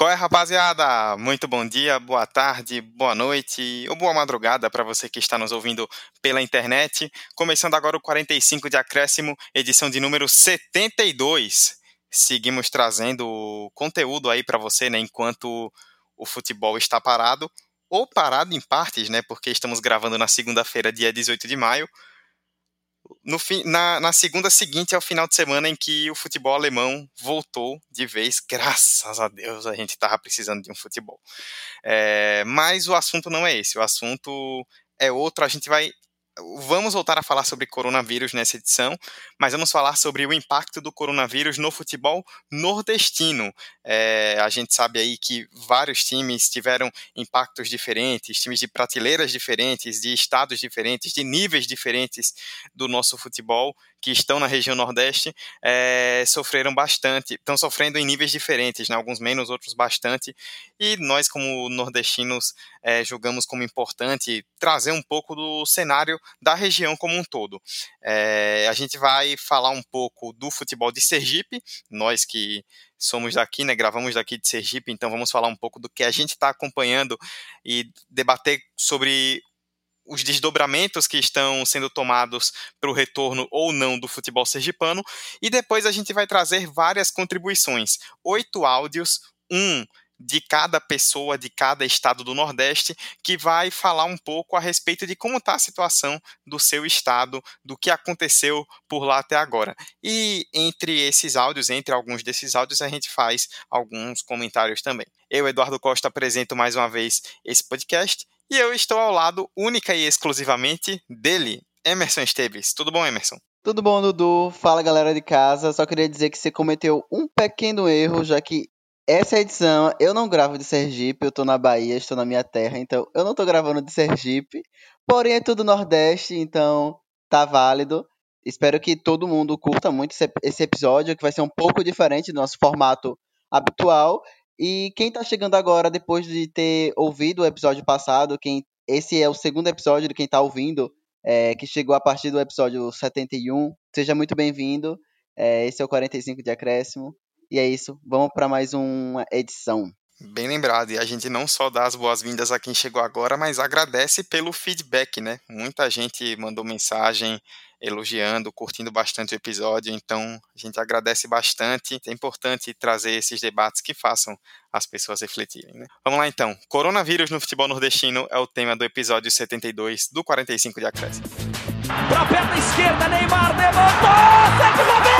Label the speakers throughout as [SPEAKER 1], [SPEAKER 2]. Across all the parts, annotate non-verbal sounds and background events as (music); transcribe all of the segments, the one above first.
[SPEAKER 1] Qual é, rapaziada? Muito bom dia, boa tarde, boa noite ou boa madrugada para você que está nos ouvindo pela internet. Começando agora o 45 de acréscimo, edição de número 72. Seguimos trazendo conteúdo aí para você, né, enquanto o futebol está parado ou parado em partes, né, porque estamos gravando na segunda-feira, dia 18 de maio no na, na, segunda seguinte ao final de semana em que o futebol alemão voltou de vez, graças a Deus a gente estava precisando de um futebol. É, mas o assunto não é esse, o assunto é outro. A gente vai vamos voltar a falar sobre coronavírus nessa edição, mas vamos falar sobre o impacto do coronavírus no futebol nordestino. É, a gente sabe aí que vários times tiveram impactos diferentes, times de prateleiras diferentes, de estados diferentes, de níveis diferentes do nosso futebol que estão na região Nordeste é, sofreram bastante, estão sofrendo em níveis diferentes, né? alguns menos, outros bastante, e nós, como nordestinos, é, julgamos como importante trazer um pouco do cenário da região como um todo. É, a gente vai falar um pouco do futebol de Sergipe, nós que somos daqui, né, gravamos daqui de Sergipe, então vamos falar um pouco do que a gente está acompanhando e debater sobre os desdobramentos que estão sendo tomados para o retorno ou não do futebol sergipano. E depois a gente vai trazer várias contribuições. Oito áudios, um de cada pessoa de cada estado do Nordeste, que vai falar um pouco a respeito de como está a situação do seu estado, do que aconteceu por lá até agora. E entre esses áudios, entre alguns desses áudios, a gente faz alguns comentários também. Eu, Eduardo Costa, apresento mais uma vez esse podcast e eu estou ao lado, única e exclusivamente, dele, Emerson Esteves. Tudo bom, Emerson?
[SPEAKER 2] Tudo bom, Dudu? Fala, galera de casa. Só queria dizer que você cometeu um pequeno erro, já que essa edição eu não gravo de Sergipe, eu tô na Bahia, estou na minha terra, então eu não tô gravando de Sergipe. Porém, é tudo Nordeste, então tá válido. Espero que todo mundo curta muito esse episódio, que vai ser um pouco diferente do nosso formato habitual. E quem tá chegando agora, depois de ter ouvido o episódio passado, quem esse é o segundo episódio de quem tá ouvindo, é, que chegou a partir do episódio 71, seja muito bem-vindo. É, esse é o 45 de acréscimo. E é isso, vamos para mais uma edição.
[SPEAKER 1] Bem lembrado, e a gente não só dá as boas-vindas a quem chegou agora, mas agradece pelo feedback, né? Muita gente mandou mensagem elogiando, curtindo bastante o episódio, então a gente agradece bastante. É importante trazer esses debates que façam as pessoas refletirem. Né? Vamos lá então. Coronavírus no futebol nordestino é o tema do episódio 72 do 45 de Acréscimo.
[SPEAKER 3] Para a perna esquerda, Neymar levantou!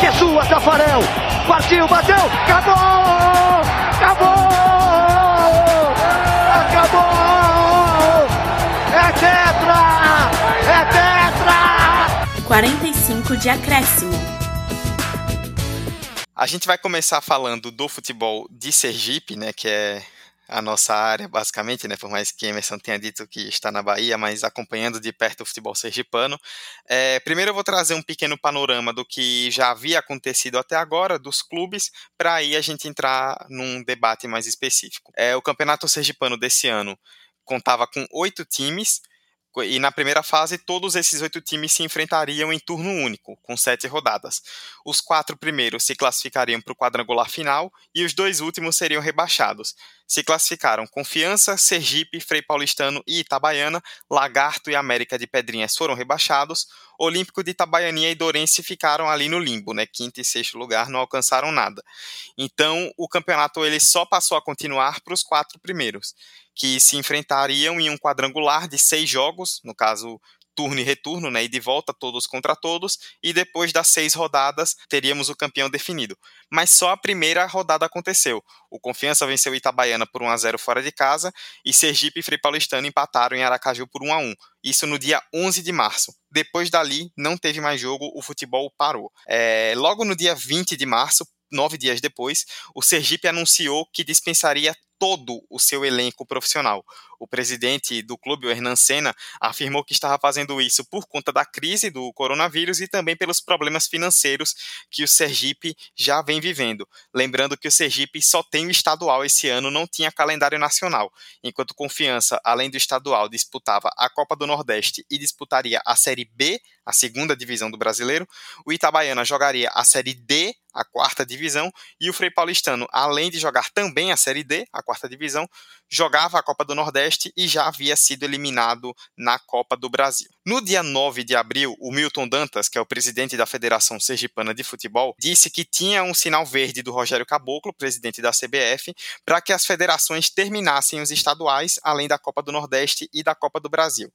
[SPEAKER 4] Que é sua, Tafarel! Partiu, bateu, acabou! Acabou! Acabou! É tetra! É tetra!
[SPEAKER 5] 45 de acréscimo.
[SPEAKER 1] A gente vai começar falando do futebol de Sergipe, né, que é a nossa área, basicamente, né? Por mais que Emerson tenha dito que está na Bahia, mas acompanhando de perto o futebol sergipano. É, primeiro eu vou trazer um pequeno panorama do que já havia acontecido até agora, dos clubes, para aí a gente entrar num debate mais específico. É, o campeonato sergipano desse ano contava com oito times, e na primeira fase, todos esses oito times se enfrentariam em turno único, com sete rodadas. Os quatro primeiros se classificariam para o quadrangular final e os dois últimos seriam rebaixados. Se classificaram Confiança, Sergipe, Frei Paulistano e Itabaiana, Lagarto e América de Pedrinhas foram rebaixados, Olímpico de Itabaianinha e Dourense ficaram ali no limbo, né? Quinto e sexto lugar não alcançaram nada. Então, o campeonato ele só passou a continuar para os quatro primeiros que se enfrentariam em um quadrangular de seis jogos, no caso turno e retorno, né, e de volta todos contra todos, e depois das seis rodadas teríamos o campeão definido. Mas só a primeira rodada aconteceu. O Confiança venceu Itabaiana por 1 a 0 fora de casa e Sergipe e Frei Paulistano empataram em Aracaju por 1 a 1. Isso no dia 11 de março. Depois dali não teve mais jogo, o futebol parou. É, logo no dia 20 de março, nove dias depois, o Sergipe anunciou que dispensaria todo o seu elenco profissional. O presidente do clube, o Hernan Senna, afirmou que estava fazendo isso por conta da crise do coronavírus e também pelos problemas financeiros que o Sergipe já vem vivendo. Lembrando que o Sergipe só tem o estadual esse ano, não tinha calendário nacional. Enquanto Confiança, além do estadual, disputava a Copa do Nordeste e disputaria a Série B, a segunda divisão do brasileiro, o Itabaiana jogaria a Série D, a quarta divisão, e o Frei Paulistano, além de jogar também a Série D, a quarta divisão, jogava a Copa do Nordeste e já havia sido eliminado na Copa do Brasil. No dia 9 de abril, o Milton Dantas, que é o presidente da Federação Sergipana de Futebol, disse que tinha um sinal verde do Rogério Caboclo, presidente da CBF, para que as federações terminassem os estaduais, além da Copa do Nordeste e da Copa do Brasil.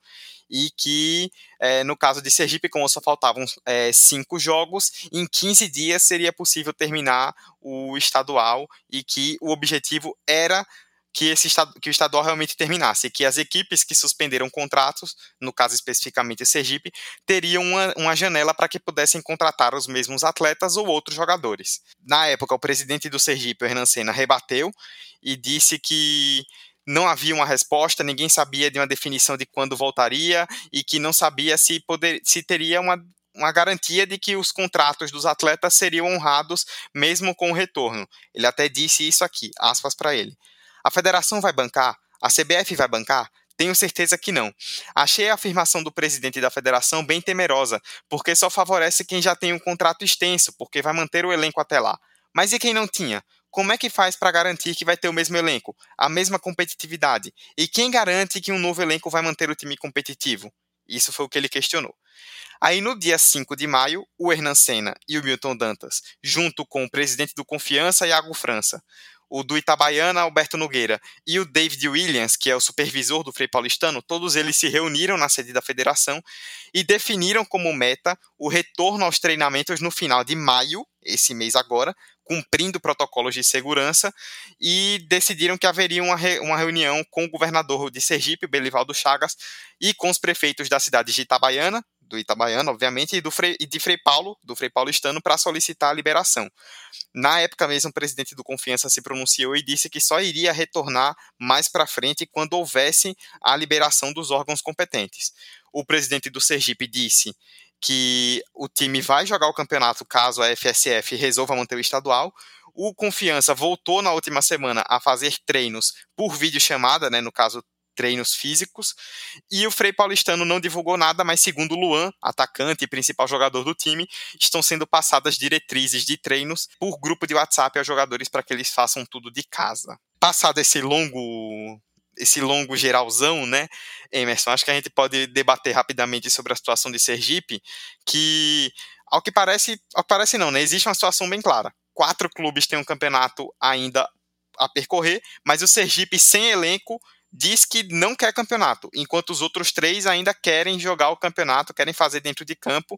[SPEAKER 1] E que, é, no caso de Sergipe, como só faltavam é, cinco jogos, em 15 dias seria possível terminar o estadual e que o objetivo era que, esse, que o estadual realmente terminasse, que as equipes que suspenderam contratos, no caso especificamente o Sergipe, teriam uma, uma janela para que pudessem contratar os mesmos atletas ou outros jogadores. Na época, o presidente do Sergipe, o Hernan Senna, rebateu e disse que não havia uma resposta, ninguém sabia de uma definição de quando voltaria e que não sabia se, poder, se teria uma, uma garantia de que os contratos dos atletas seriam honrados mesmo com o retorno. Ele até disse isso aqui, aspas para ele. A federação vai bancar? A CBF vai bancar? Tenho certeza que não. Achei a afirmação do presidente da federação bem temerosa, porque só favorece quem já tem um contrato extenso, porque vai manter o elenco até lá. Mas e quem não tinha? Como é que faz para garantir que vai ter o mesmo elenco, a mesma competitividade? E quem garante que um novo elenco vai manter o time competitivo? Isso foi o que ele questionou. Aí, no dia 5 de maio, o Hernan Senna e o Milton Dantas, junto com o presidente do Confiança, Iago França, o do Itabaiana, Alberto Nogueira, e o David Williams, que é o supervisor do Frei Paulistano, todos eles se reuniram na sede da federação e definiram como meta o retorno aos treinamentos no final de maio, esse mês agora, cumprindo protocolos de segurança, e decidiram que haveria uma, re, uma reunião com o governador de Sergipe, Belivaldo Chagas, e com os prefeitos das cidades de Itabaiana, do Itabaiana, obviamente, e, do Frei, de Frei Paulo, do Frei Paulistano, para solicitar a liberação. Na época mesmo, o presidente do Confiança se pronunciou e disse que só iria retornar mais para frente quando houvesse a liberação dos órgãos competentes. O presidente do Sergipe disse que o time vai jogar o campeonato caso a FSF resolva manter o estadual. O Confiança voltou na última semana a fazer treinos por videochamada, né, no caso treinos físicos. E o Frei Paulistano não divulgou nada, mas segundo Luan, atacante e principal jogador do time, estão sendo passadas diretrizes de treinos por grupo de WhatsApp aos jogadores para que eles façam tudo de casa. Passado esse longo esse longo geralzão, né, Emerson, acho que a gente pode debater rapidamente sobre a situação de Sergipe, que ao que parece, ao que parece não, né, existe uma situação bem clara. Quatro clubes têm um campeonato ainda a percorrer, mas o Sergipe sem elenco diz que não quer campeonato, enquanto os outros três ainda querem jogar o campeonato, querem fazer dentro de campo,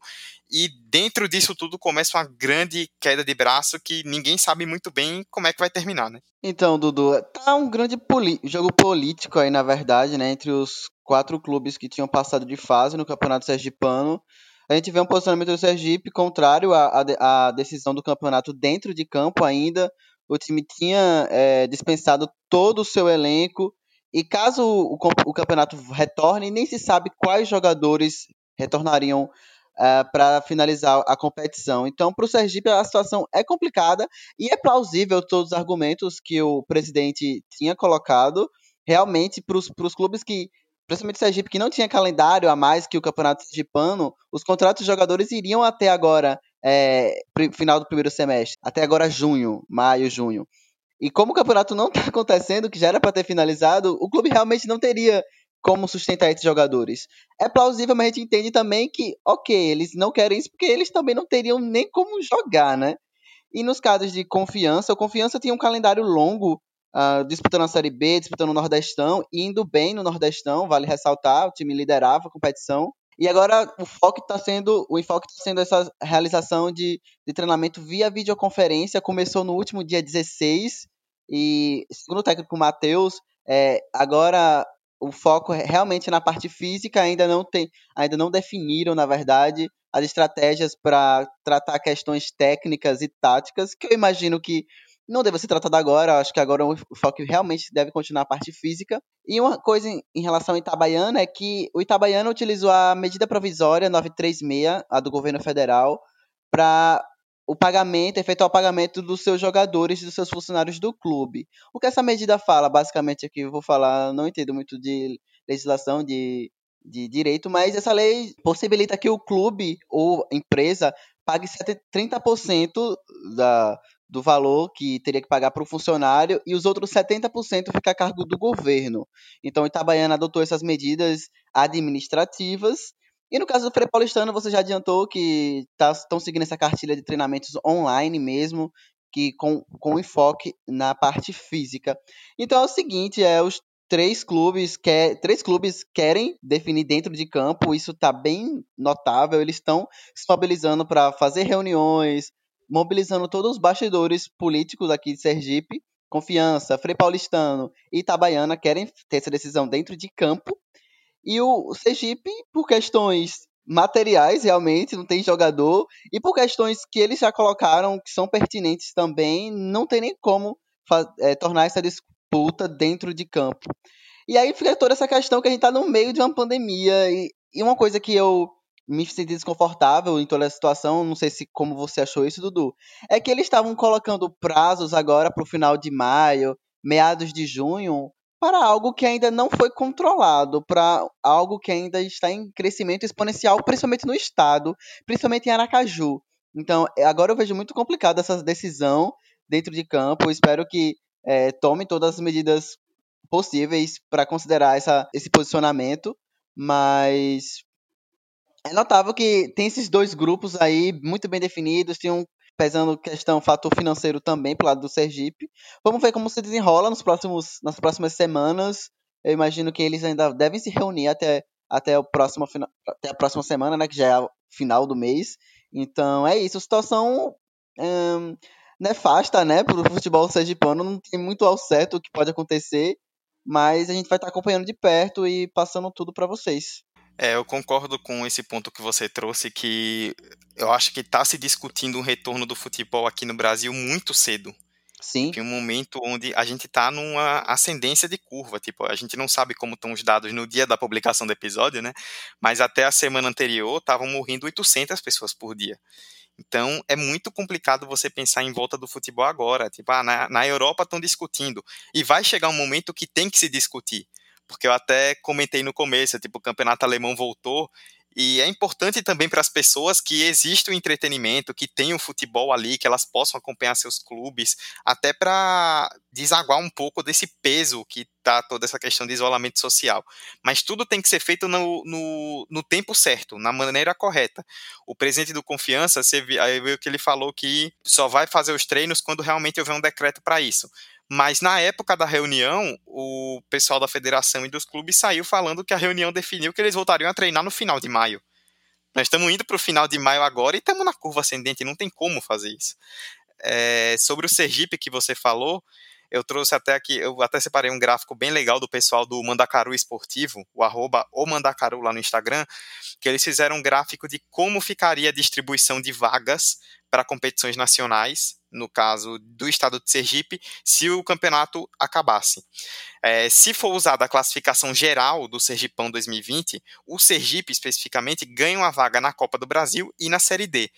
[SPEAKER 1] e dentro disso tudo começa uma grande queda de braço que ninguém sabe muito bem como é que vai terminar, né?
[SPEAKER 2] Então, Dudu, tá um grande jogo político aí, na verdade, né, entre os quatro clubes que tinham passado de fase no Campeonato Sergipano. A gente vê um posicionamento do Sergipe contrário à, à, à decisão do campeonato dentro de campo ainda. O time tinha é, dispensado todo o seu elenco e caso o, o campeonato retorne, nem se sabe quais jogadores retornariam uh, eh, para finalizar a competição. Então, para o Sergipe, a situação é complicada e é plausível todos os argumentos que o presidente tinha colocado. Realmente, para os clubes que, principalmente o Sergipe, que não tinha calendário a mais que o campeonato sergipano, os contratos de jogadores iriam até agora, é, final do primeiro semestre, até agora junho, maio, junho. E como o campeonato não está (laughs) acontecendo, que já era para ter finalizado, o clube realmente não teria como sustentar esses jogadores. É plausível, mas a gente entende também que, ok, eles não querem isso porque eles também não teriam nem como jogar, né? E nos casos de confiança, o confiança tinha um calendário longo, uh, disputando a Série B, disputando o Nordestão, indo bem no Nordestão, vale ressaltar, o time liderava a competição. E agora o foco está sendo, o enfoque está sendo essa realização de, de treinamento via videoconferência. Começou no último dia 16 e, segundo o técnico Matheus, é, agora o foco é realmente na parte física, ainda não tem, ainda não definiram, na verdade, as estratégias para tratar questões técnicas e táticas, que eu imagino que não deve ser tratado agora, acho que agora o foco realmente deve continuar a parte física. E uma coisa em relação ao Itabaiana é que o Itabaiana utilizou a medida provisória 936, a do governo federal, para o pagamento, efetuar o pagamento dos seus jogadores e dos seus funcionários do clube. O que essa medida fala, basicamente, aqui eu vou falar, não entendo muito de legislação, de, de direito, mas essa lei possibilita que o clube ou empresa pague 30% da, do valor que teria que pagar para o funcionário e os outros 70% fica a cargo do governo. Então, Itabaiana adotou essas medidas administrativas. E no caso do Frei Paulistano, você já adiantou que estão tá, seguindo essa cartilha de treinamentos online mesmo, que com, com enfoque na parte física. Então é o seguinte, é os três clubes quer, três clubes querem definir dentro de campo, isso está bem notável, eles estão se mobilizando para fazer reuniões, mobilizando todos os bastidores políticos aqui de Sergipe, Confiança, Frei Paulistano e Itabaiana querem ter essa decisão dentro de campo. E o Sergipe, por questões materiais, realmente, não tem jogador, e por questões que eles já colocaram que são pertinentes também, não tem nem como é, tornar essa disputa dentro de campo. E aí fica toda essa questão que a gente está no meio de uma pandemia, e, e uma coisa que eu me senti desconfortável em toda a situação, não sei se como você achou isso, Dudu, é que eles estavam colocando prazos agora para o final de maio, meados de junho, para algo que ainda não foi controlado, para algo que ainda está em crescimento exponencial, principalmente no estado, principalmente em Aracaju. Então, é, agora eu vejo muito complicado essa decisão dentro de campo. espero que é, tomem todas as medidas possíveis para considerar essa, esse posicionamento, mas é notável que tem esses dois grupos aí muito bem definidos, tem um pesando questão fator financeiro também pro lado do Sergipe. Vamos ver como se desenrola nos próximos, nas próximas semanas. Eu imagino que eles ainda devem se reunir até, até, o próximo, até a próxima semana, né, que já é o final do mês. Então é isso, situação hum, nefasta, né, pro futebol sergipano, não tem muito ao certo o que pode acontecer, mas a gente vai estar acompanhando de perto e passando tudo para vocês.
[SPEAKER 1] É, eu concordo com esse ponto que você trouxe, que eu acho que está se discutindo um retorno do futebol aqui no Brasil muito cedo.
[SPEAKER 2] Sim.
[SPEAKER 1] Em um momento onde a gente está numa ascendência de curva. Tipo, a gente não sabe como estão os dados no dia da publicação do episódio, né? Mas até a semana anterior estavam morrendo 800 pessoas por dia. Então é muito complicado você pensar em volta do futebol agora. Tipo, ah, na, na Europa estão discutindo. E vai chegar um momento que tem que se discutir porque eu até comentei no começo, tipo, o campeonato alemão voltou e é importante também para as pessoas que existe o entretenimento, que tem o futebol ali, que elas possam acompanhar seus clubes, até para desaguar um pouco desse peso que tá toda essa questão de isolamento social. Mas tudo tem que ser feito no, no, no tempo certo, na maneira correta. O presidente do Confiança, você aí viu que ele falou que só vai fazer os treinos quando realmente houver um decreto para isso. Mas na época da reunião, o pessoal da federação e dos clubes saiu falando que a reunião definiu que eles voltariam a treinar no final de maio. Nós estamos indo para o final de maio agora e estamos na curva ascendente, não tem como fazer isso. É, sobre o Sergipe que você falou, eu trouxe até aqui, eu até separei um gráfico bem legal do pessoal do Mandacaru Esportivo, o arroba o Mandacaru lá no Instagram, que eles fizeram um gráfico de como ficaria a distribuição de vagas para competições nacionais, no caso do estado de Sergipe, se o campeonato acabasse. É, se for usada a classificação geral do Sergipão 2020, o Sergipe especificamente ganha uma vaga na Copa do Brasil e na Série D.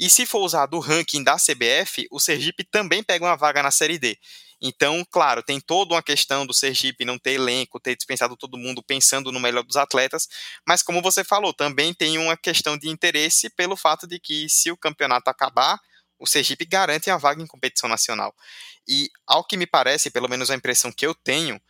[SPEAKER 1] E se for usado o ranking da CBF, o Sergipe também pega uma vaga na Série D. Então, claro, tem toda uma questão do Sergipe não ter elenco, ter dispensado todo mundo pensando no melhor dos atletas, mas como você falou, também tem uma questão de interesse pelo fato de que se o campeonato acabar, o Sergipe garante a vaga em competição nacional. E ao que me parece, pelo menos a impressão que eu tenho,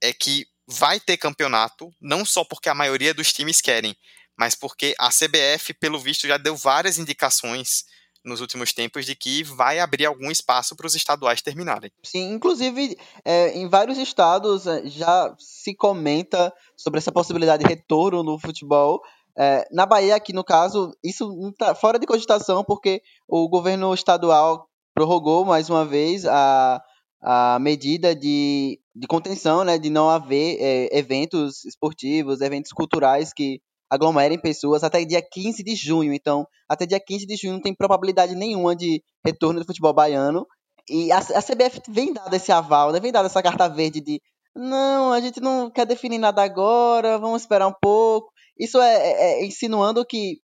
[SPEAKER 1] é que vai ter campeonato, não só porque a maioria dos times querem, mas porque a CBF, pelo visto, já deu várias indicações nos últimos tempos de que vai abrir algum espaço para os estaduais terminarem.
[SPEAKER 2] Sim, inclusive é, em vários estados é, já se comenta sobre essa possibilidade de retorno no futebol. É, na Bahia, aqui no caso, isso está fora de cogitação porque o governo estadual prorrogou mais uma vez a, a medida de, de contenção, né, de não haver é, eventos esportivos, eventos culturais que aglomerem pessoas até dia 15 de junho. Então, até dia 15 de junho não tem probabilidade nenhuma de retorno do futebol baiano. E a, a CBF vem dado esse aval, né? vem dado essa carta verde de não, a gente não quer definir nada agora, vamos esperar um pouco. Isso é, é, é insinuando que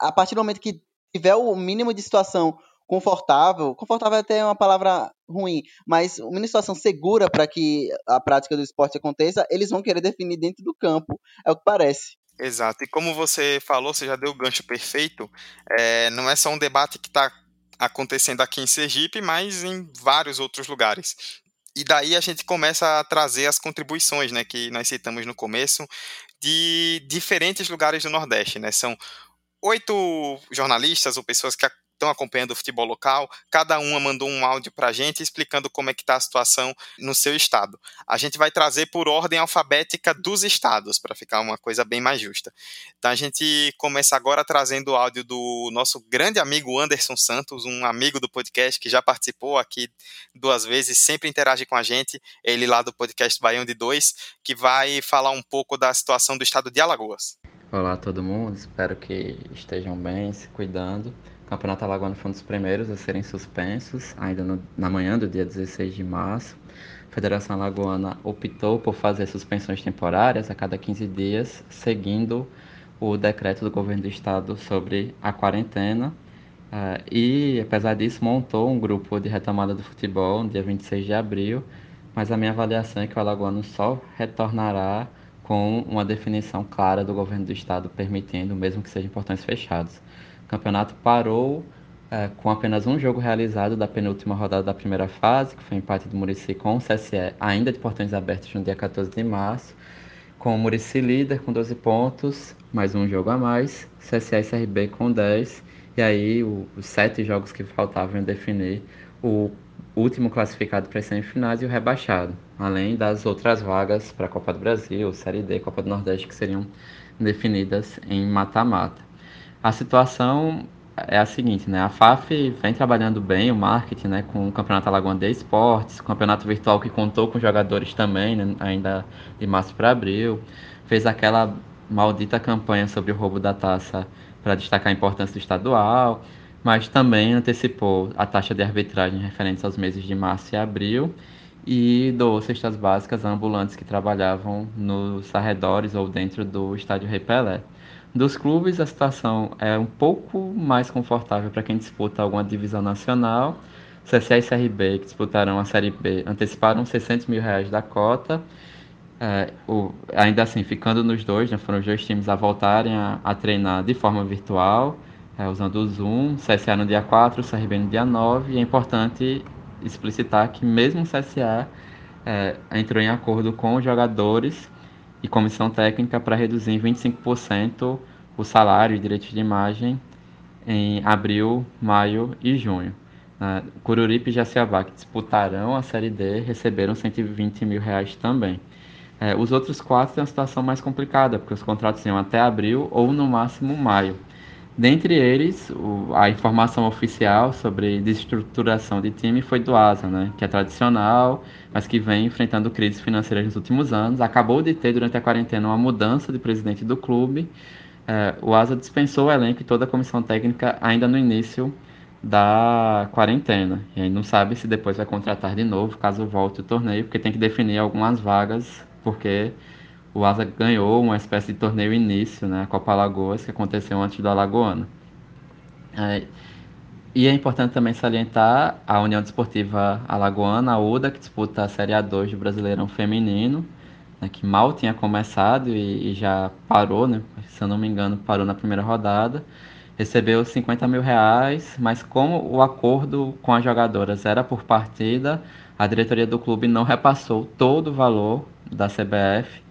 [SPEAKER 2] a partir do momento que tiver o mínimo de situação confortável, confortável é até uma palavra ruim, mas uma situação segura para que a prática do esporte aconteça, eles vão querer definir dentro do campo, é o que parece.
[SPEAKER 1] Exato, e como você falou, você já deu o gancho perfeito, é, não é só um debate que está acontecendo aqui em Sergipe, mas em vários outros lugares. E daí a gente começa a trazer as contribuições, né, que nós citamos no começo, de diferentes lugares do Nordeste, né? São oito jornalistas ou pessoas que estão acompanhando o futebol local, cada uma mandou um áudio para a gente explicando como é que está a situação no seu estado. A gente vai trazer por ordem alfabética dos estados, para ficar uma coisa bem mais justa. Então a gente começa agora trazendo o áudio do nosso grande amigo Anderson Santos, um amigo do podcast que já participou aqui duas vezes, sempre interage com a gente, ele lá do podcast Baião de Dois, que vai falar um pouco da situação do estado de Alagoas.
[SPEAKER 6] Olá todo mundo, espero que estejam bem, se cuidando. O Campeonato Alagoano foi um dos primeiros a serem suspensos, ainda no, na manhã do dia 16 de março. A Federação Alagoana optou por fazer suspensões temporárias a cada 15 dias, seguindo o decreto do governo do estado sobre a quarentena. Uh, e, apesar disso, montou um grupo de retomada do futebol no dia 26 de abril, mas a minha avaliação é que o Alagoano só retornará com uma definição clara do governo do estado permitindo, mesmo que sejam portões fechados. O campeonato parou é, com apenas um jogo realizado da penúltima rodada da primeira fase, que foi o empate do Murici com o CSE, ainda de portões abertos no dia 14 de março, com o Murici líder com 12 pontos, mais um jogo a mais, CSE e CRB com 10, e aí o, os sete jogos que faltavam definir o último classificado para as semifinais e o rebaixado, além das outras vagas para a Copa do Brasil, Série D, Copa do Nordeste, que seriam definidas em mata-mata. A situação é a seguinte, né? A FAF vem trabalhando bem o marketing, né? Com o Campeonato Alagoano de Esportes, campeonato virtual que contou com jogadores também, né? ainda de março para abril. Fez aquela maldita campanha sobre o roubo da taça para destacar a importância do estadual, mas também antecipou a taxa de arbitragem referente aos meses de março e abril e doou cestas básicas a ambulantes que trabalhavam nos arredores ou dentro do estádio Rei Pelé. Dos clubes, a situação é um pouco mais confortável para quem disputa alguma divisão nacional. CSA e CRB, que disputarão a Série B, anteciparam 600 mil reais da cota. É, o, ainda assim, ficando nos dois, né, foram os dois times a voltarem a, a treinar de forma virtual, é, usando o Zoom. CSA no dia 4, CRB no dia 9. E é importante explicitar que mesmo o CSA é, entrou em acordo com os jogadores e comissão técnica para reduzir em 25% o salário e direitos de imagem em abril, maio e junho. Uh, Cururipe e Jaciabá, que disputarão a Série D, receberam 120 mil reais também. Uh, os outros quatro têm uma situação mais complicada, porque os contratos iam até abril ou no máximo maio. Dentre eles, o, a informação oficial sobre desestruturação de time foi do ASA, né, que é tradicional, mas que vem enfrentando crises financeiras nos últimos anos. Acabou de ter, durante a quarentena, uma mudança de presidente do clube. É, o ASA dispensou o elenco e toda a comissão técnica ainda no início da quarentena. E aí não sabe se depois vai contratar de novo, caso volte o torneio, porque tem que definir algumas vagas, porque o Asa ganhou uma espécie de torneio início, né, a Copa Alagoas, que aconteceu antes do Alagoano. É, e é importante também salientar a União Desportiva Alagoana, a UDA, que disputa a Série A2 do Brasileirão Feminino, né, que mal tinha começado e, e, já parou, né, se eu não me engano, parou na primeira rodada. Recebeu 50 mil reais, mas como o acordo com as jogadoras era por partida, a diretoria do clube não repassou todo o valor da CBF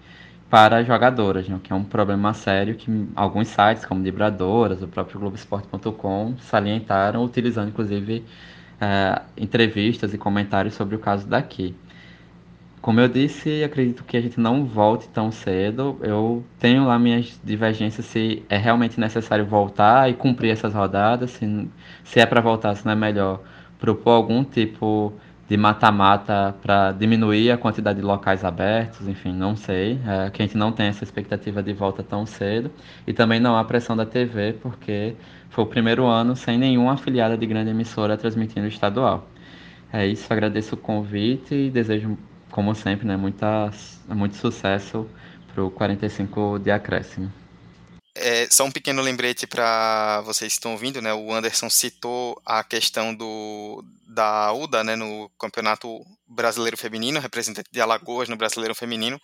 [SPEAKER 6] para jogadoras, né, que é um problema sério que alguns sites, como Libradoras, o próprio Globoesporte.com, salientaram, utilizando inclusive é, entrevistas e comentários sobre o caso daqui. Como eu disse, acredito que a gente não volte tão cedo. Eu tenho lá minhas divergências se é realmente necessário voltar e cumprir essas rodadas, se, se é para voltar, se não é melhor propor algum tipo de mata-mata para diminuir a quantidade de locais abertos, enfim, não sei. É, que a gente não tem essa expectativa de volta tão cedo. E também não há pressão da TV, porque foi o primeiro ano sem nenhuma afiliada de grande emissora transmitindo estadual. É isso, agradeço o convite e desejo, como sempre, né, muita, muito sucesso para o 45 de acréscimo.
[SPEAKER 1] É, só um pequeno lembrete para vocês que estão ouvindo, né? O Anderson citou a questão do, da UDA, né? No Campeonato Brasileiro Feminino, representante de Alagoas no Brasileiro Feminino.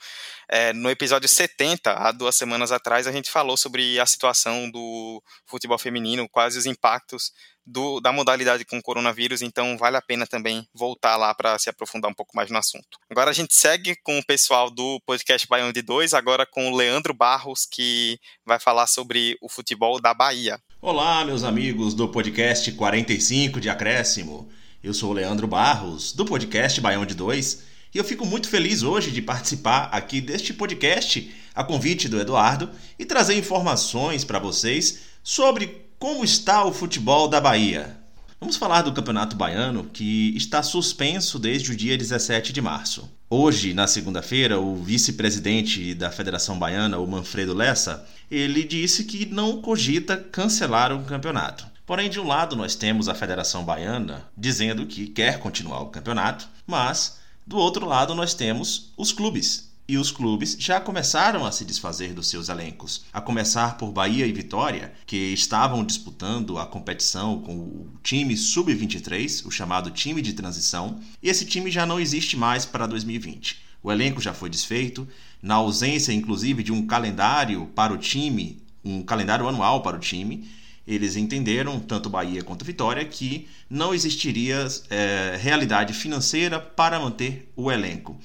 [SPEAKER 1] É, no episódio 70, há duas semanas atrás, a gente falou sobre a situação do futebol feminino, quais os impactos do, da modalidade com o coronavírus, então vale a pena também voltar lá para se aprofundar um pouco mais no assunto. Agora a gente segue com o pessoal do podcast Baião de 2, agora com o Leandro Barros, que vai falar sobre o futebol da Bahia.
[SPEAKER 7] Olá, meus amigos do podcast 45 de Acréscimo. Eu sou o Leandro Barros, do podcast Baião de 2, e eu fico muito feliz hoje de participar aqui deste podcast a convite do Eduardo e trazer informações para vocês sobre como está o futebol da Bahia? Vamos falar do Campeonato Baiano, que está suspenso desde o dia 17 de março. Hoje, na segunda-feira, o vice-presidente da Federação Baiana, o Manfredo Lessa, ele disse que não cogita cancelar o campeonato. Porém, de um lado, nós temos a Federação Baiana dizendo que quer continuar o campeonato, mas do outro lado, nós temos os clubes e os clubes já começaram a se desfazer dos seus elencos, a começar por Bahia e Vitória, que estavam disputando a competição com o time sub-23, o chamado time de transição, e esse time já não existe mais para 2020. O elenco já foi desfeito, na ausência inclusive de um calendário para o time, um calendário anual para o time, eles entenderam, tanto Bahia quanto Vitória, que não existiria é, realidade financeira para manter o elenco.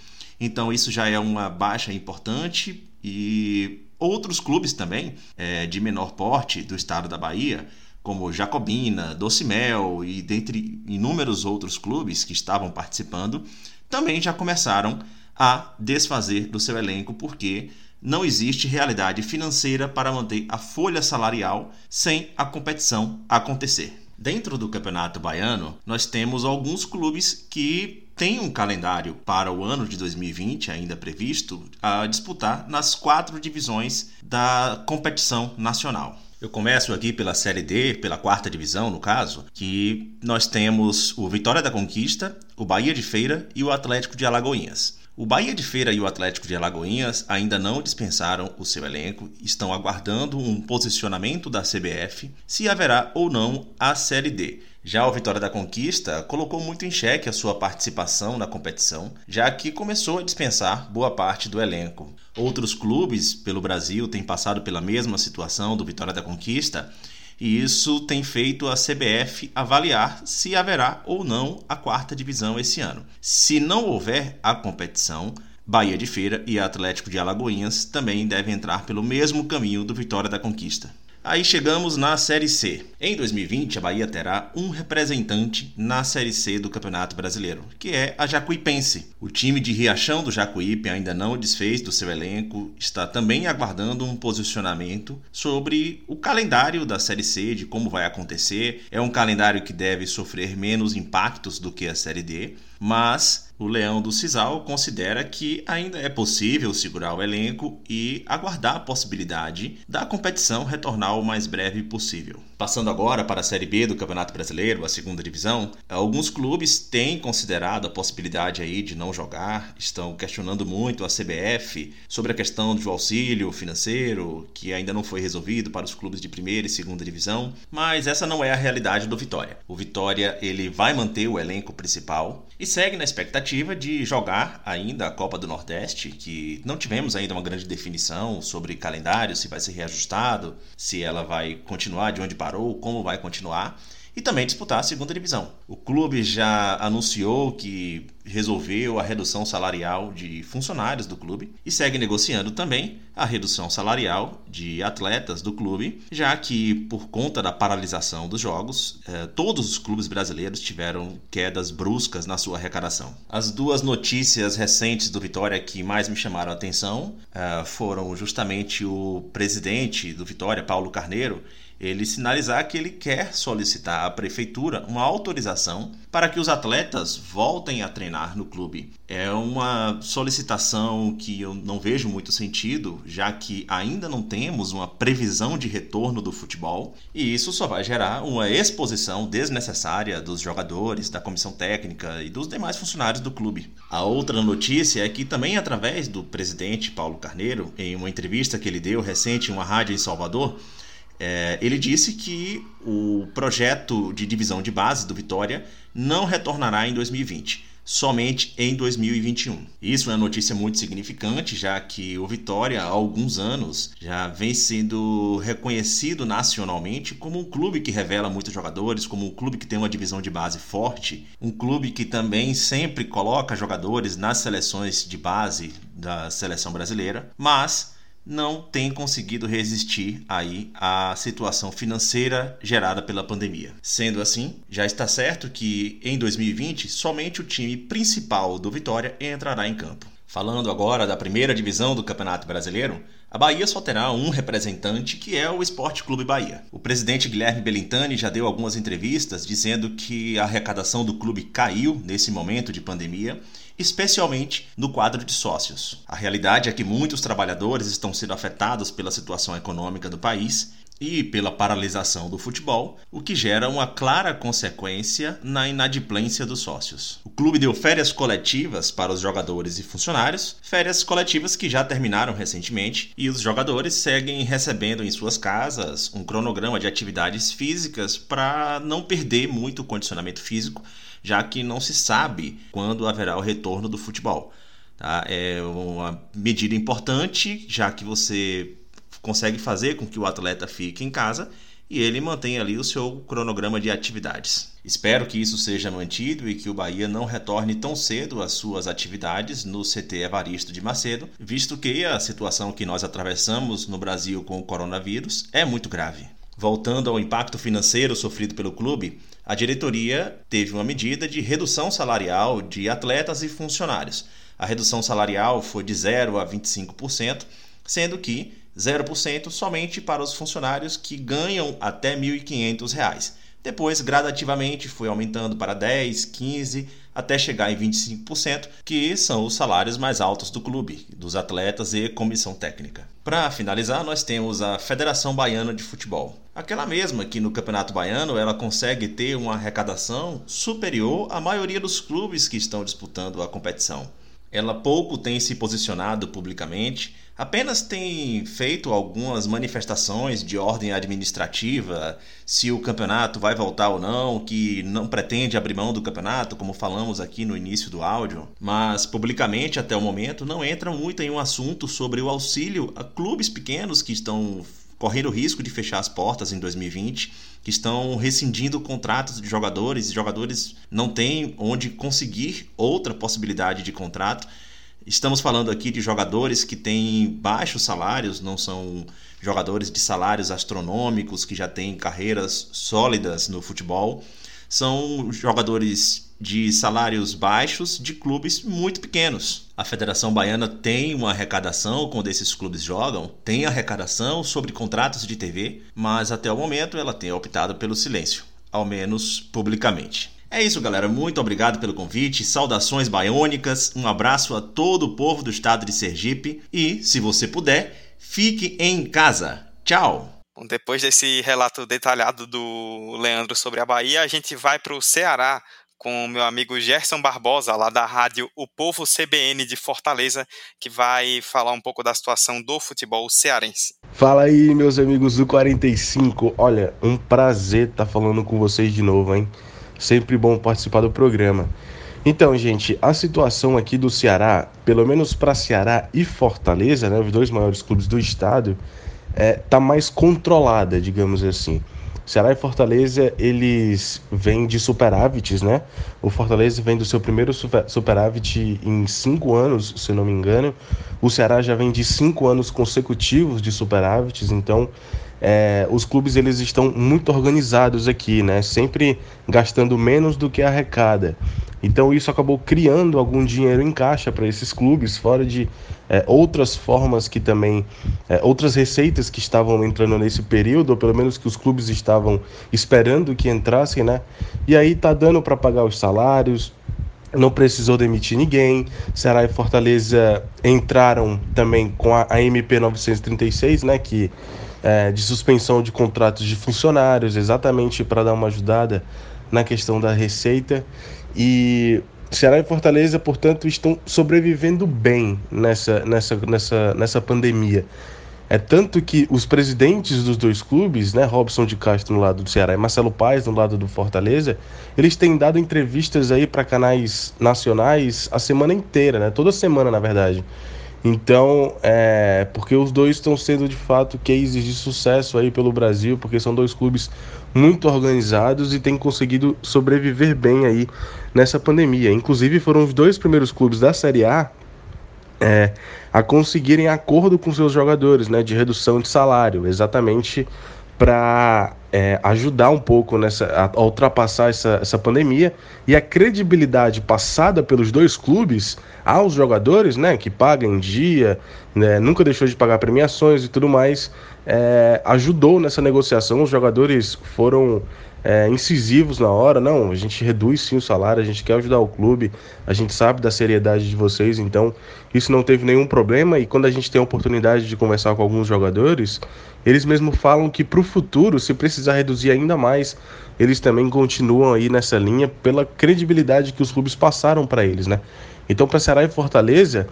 [SPEAKER 7] Então isso já é uma baixa importante e outros clubes também é, de menor porte do estado da Bahia, como Jacobina, Docimel e dentre inúmeros outros clubes que estavam participando, também já começaram a desfazer do seu elenco porque não existe realidade financeira para manter a folha salarial sem a competição acontecer. Dentro do Campeonato Baiano, nós temos alguns clubes que têm um calendário para o ano de 2020 ainda previsto a disputar nas quatro divisões da competição nacional. Eu começo aqui pela Série D, pela quarta divisão, no caso, que nós temos o Vitória da Conquista, o Bahia de Feira e o Atlético de Alagoinhas. O Bahia de Feira e o Atlético de Alagoinhas ainda não dispensaram o seu elenco, estão aguardando um posicionamento da CBF se haverá ou não a Série D. Já o Vitória da Conquista colocou muito em xeque a sua participação na competição, já que começou a dispensar boa parte do elenco. Outros clubes pelo Brasil têm passado pela mesma situação do Vitória da Conquista e isso tem feito a CBF avaliar se haverá ou não a quarta divisão esse ano. Se não houver a competição, Bahia de Feira e Atlético de Alagoinhas também devem entrar pelo mesmo caminho do Vitória da Conquista. Aí chegamos na Série C. Em 2020, a Bahia terá um representante na Série C do Campeonato Brasileiro, que é a Jacuipense. O time de Riachão do Jacuípe ainda não desfez do seu elenco, está também aguardando um posicionamento sobre o calendário da Série C, de como vai acontecer. É um calendário que deve sofrer menos impactos do que a Série D, mas o Leão do Cisal considera que ainda é possível segurar o elenco e aguardar a possibilidade da competição retornar o mais breve possível. Passando agora para a Série B do Campeonato Brasileiro, a segunda divisão, alguns clubes têm considerado a possibilidade aí de não jogar, estão questionando muito a CBF sobre a questão do auxílio financeiro, que ainda não foi resolvido para os clubes de primeira e segunda divisão, mas essa não é a realidade do Vitória. O Vitória ele vai manter o elenco principal e segue na expectativa de jogar ainda a Copa do Nordeste, que não tivemos ainda uma grande definição sobre calendário, se vai ser reajustado, se ela vai continuar de onde parou, como vai continuar e também disputar a segunda divisão. O clube já anunciou que resolveu a redução salarial de funcionários do clube e segue negociando também a redução salarial de atletas do clube, já que por conta da paralisação dos jogos, eh, todos os clubes brasileiros tiveram quedas bruscas na sua arrecadação. As duas notícias recentes do Vitória que mais me chamaram a atenção eh, foram justamente o presidente do Vitória, Paulo Carneiro, ele sinalizar que ele quer solicitar à prefeitura uma autorização para que os atletas voltem a treinar no clube. É uma solicitação que eu não vejo muito sentido, já que ainda não temos uma previsão de retorno do futebol, e isso só vai gerar uma exposição desnecessária dos jogadores, da comissão técnica e dos demais funcionários do clube. A outra notícia é que também através do presidente Paulo Carneiro, em uma entrevista que ele deu recente em uma rádio em Salvador, é, ele disse que o projeto de divisão de base do Vitória não retornará em 2020, somente em 2021. Isso é uma notícia muito significante, já que o Vitória, há alguns anos, já vem sendo reconhecido nacionalmente como um clube que revela muitos jogadores, como um clube que tem uma divisão de base forte, um clube que também sempre coloca jogadores nas seleções de base da seleção brasileira, mas não tem conseguido resistir aí à situação financeira gerada pela pandemia. Sendo assim, já está certo que em 2020 somente o time principal do Vitória entrará em campo. Falando agora da primeira divisão do Campeonato Brasileiro, a Bahia só terá um representante, que é o Esporte Clube Bahia. O presidente Guilherme Belintani já deu algumas entrevistas dizendo que a arrecadação do clube caiu nesse momento de pandemia especialmente no quadro de sócios. A realidade é que muitos trabalhadores estão sendo afetados pela situação econômica do país e pela paralisação do futebol, o que gera uma clara consequência na inadimplência dos sócios. O clube deu férias coletivas para os jogadores e funcionários, férias coletivas que já terminaram recentemente, e os jogadores seguem recebendo em suas casas um cronograma de atividades físicas para não perder muito o condicionamento físico já que não se sabe quando haverá o retorno do futebol. Tá? É uma medida importante, já que você consegue fazer com que o atleta fique em casa e ele mantém ali o seu cronograma de atividades. Espero que isso seja mantido e que o Bahia não retorne tão cedo às suas atividades no CT Evaristo de Macedo, visto que a situação que nós atravessamos no Brasil com o coronavírus é muito grave. Voltando ao impacto financeiro sofrido pelo clube, a diretoria teve uma medida de redução salarial de atletas e funcionários. A redução salarial foi de 0 a 25%, sendo que 0% somente para os funcionários que ganham até R$ 1.500. Depois, gradativamente, foi aumentando para 10, 15, até chegar em 25%, que são os salários mais altos do clube, dos atletas e comissão técnica. Para finalizar, nós temos a Federação Baiana de Futebol. Aquela mesma que no Campeonato Baiano ela consegue ter uma arrecadação superior à maioria dos clubes que estão disputando a competição. Ela pouco tem se posicionado publicamente, apenas tem feito algumas manifestações de ordem administrativa, se o campeonato vai voltar ou não, que não pretende abrir mão do campeonato, como falamos aqui no início do áudio, mas publicamente até o momento não entra muito em um assunto sobre o auxílio a clubes pequenos que estão correndo o risco de fechar as portas em 2020, que estão rescindindo contratos de jogadores, e jogadores não têm onde conseguir outra possibilidade de contrato. Estamos falando aqui de jogadores que têm baixos salários, não são jogadores de salários astronômicos que já têm carreiras sólidas no futebol. São jogadores de salários baixos de clubes muito pequenos. A Federação Baiana tem uma arrecadação quando esses clubes jogam, tem arrecadação sobre contratos de TV, mas até o momento ela tem optado pelo silêncio, ao menos publicamente. É isso, galera. Muito obrigado pelo convite. Saudações baiônicas. Um abraço a todo o povo do estado de Sergipe. E, se você puder, fique em casa. Tchau!
[SPEAKER 1] Depois desse relato detalhado do Leandro sobre a Bahia, a gente vai para o Ceará com o meu amigo Gerson Barbosa, lá da rádio O Povo CBN de Fortaleza, que vai falar um pouco da situação do futebol cearense.
[SPEAKER 8] Fala aí, meus amigos do 45. Olha, um prazer estar falando com vocês de novo, hein? Sempre bom participar do programa. Então, gente, a situação aqui do Ceará, pelo menos para Ceará e Fortaleza, né, os dois maiores clubes do estado, é, tá mais controlada, digamos assim. Ceará e Fortaleza, eles vêm de superávites, né? O Fortaleza vem do seu primeiro superávit em cinco anos, se não me engano. O Ceará já vem de cinco anos consecutivos de superávites, então é, os clubes eles estão muito organizados aqui, né? Sempre gastando menos do que arrecada. Então isso acabou criando algum dinheiro em caixa para esses clubes, fora de é, outras formas que também, é, outras receitas que estavam entrando nesse período, ou pelo menos que os clubes estavam esperando que entrassem, né? E aí tá dando para pagar os salários, não precisou demitir ninguém. Ceará e Fortaleza entraram também com a, a MP 936, né, que é, de suspensão de contratos de funcionários, exatamente para dar uma ajudada na questão da receita. E Ceará e Fortaleza, portanto, estão sobrevivendo bem nessa, nessa, nessa, nessa pandemia. É tanto que os presidentes dos dois clubes, né, Robson de Castro no lado do Ceará e Marcelo Paes no lado do Fortaleza, eles têm dado entrevistas aí para canais nacionais a semana inteira, né, toda semana na verdade. Então, é, porque os dois estão sendo de fato cases de sucesso aí pelo Brasil, porque são dois clubes muito organizados e têm conseguido sobreviver bem aí nessa pandemia. Inclusive, foram os dois primeiros clubes da Série A é, a conseguirem acordo com seus jogadores, né, de redução de salário, exatamente para é, ajudar um pouco nessa a, ultrapassar essa, essa pandemia e a credibilidade passada pelos dois clubes aos jogadores, né, que pagam em dia, né, nunca deixou de pagar premiações e tudo mais, é, ajudou nessa negociação. Os jogadores foram é, incisivos na hora. Não, a gente reduz sim o salário, a gente quer ajudar o clube, a gente sabe da seriedade de vocês, então isso não teve nenhum problema. E quando a gente tem a oportunidade de conversar com alguns jogadores, eles mesmo falam que para o futuro, se precisar reduzir ainda mais, eles também continuam aí nessa linha pela credibilidade que os clubes passaram para eles, né? Então, para Ceará e Fortaleza,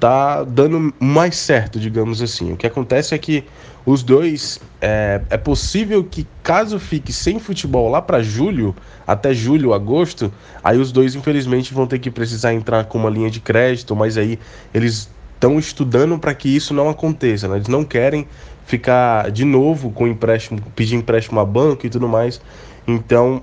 [SPEAKER 8] tá dando mais certo, digamos assim. O que acontece é que os dois é, é possível que caso fique sem futebol lá para julho, até julho, agosto, aí os dois infelizmente vão ter que precisar entrar com uma linha de crédito, mas aí eles estão estudando para que isso não aconteça, né? eles não querem ficar de novo com empréstimo, pedir empréstimo a banco e tudo mais. Então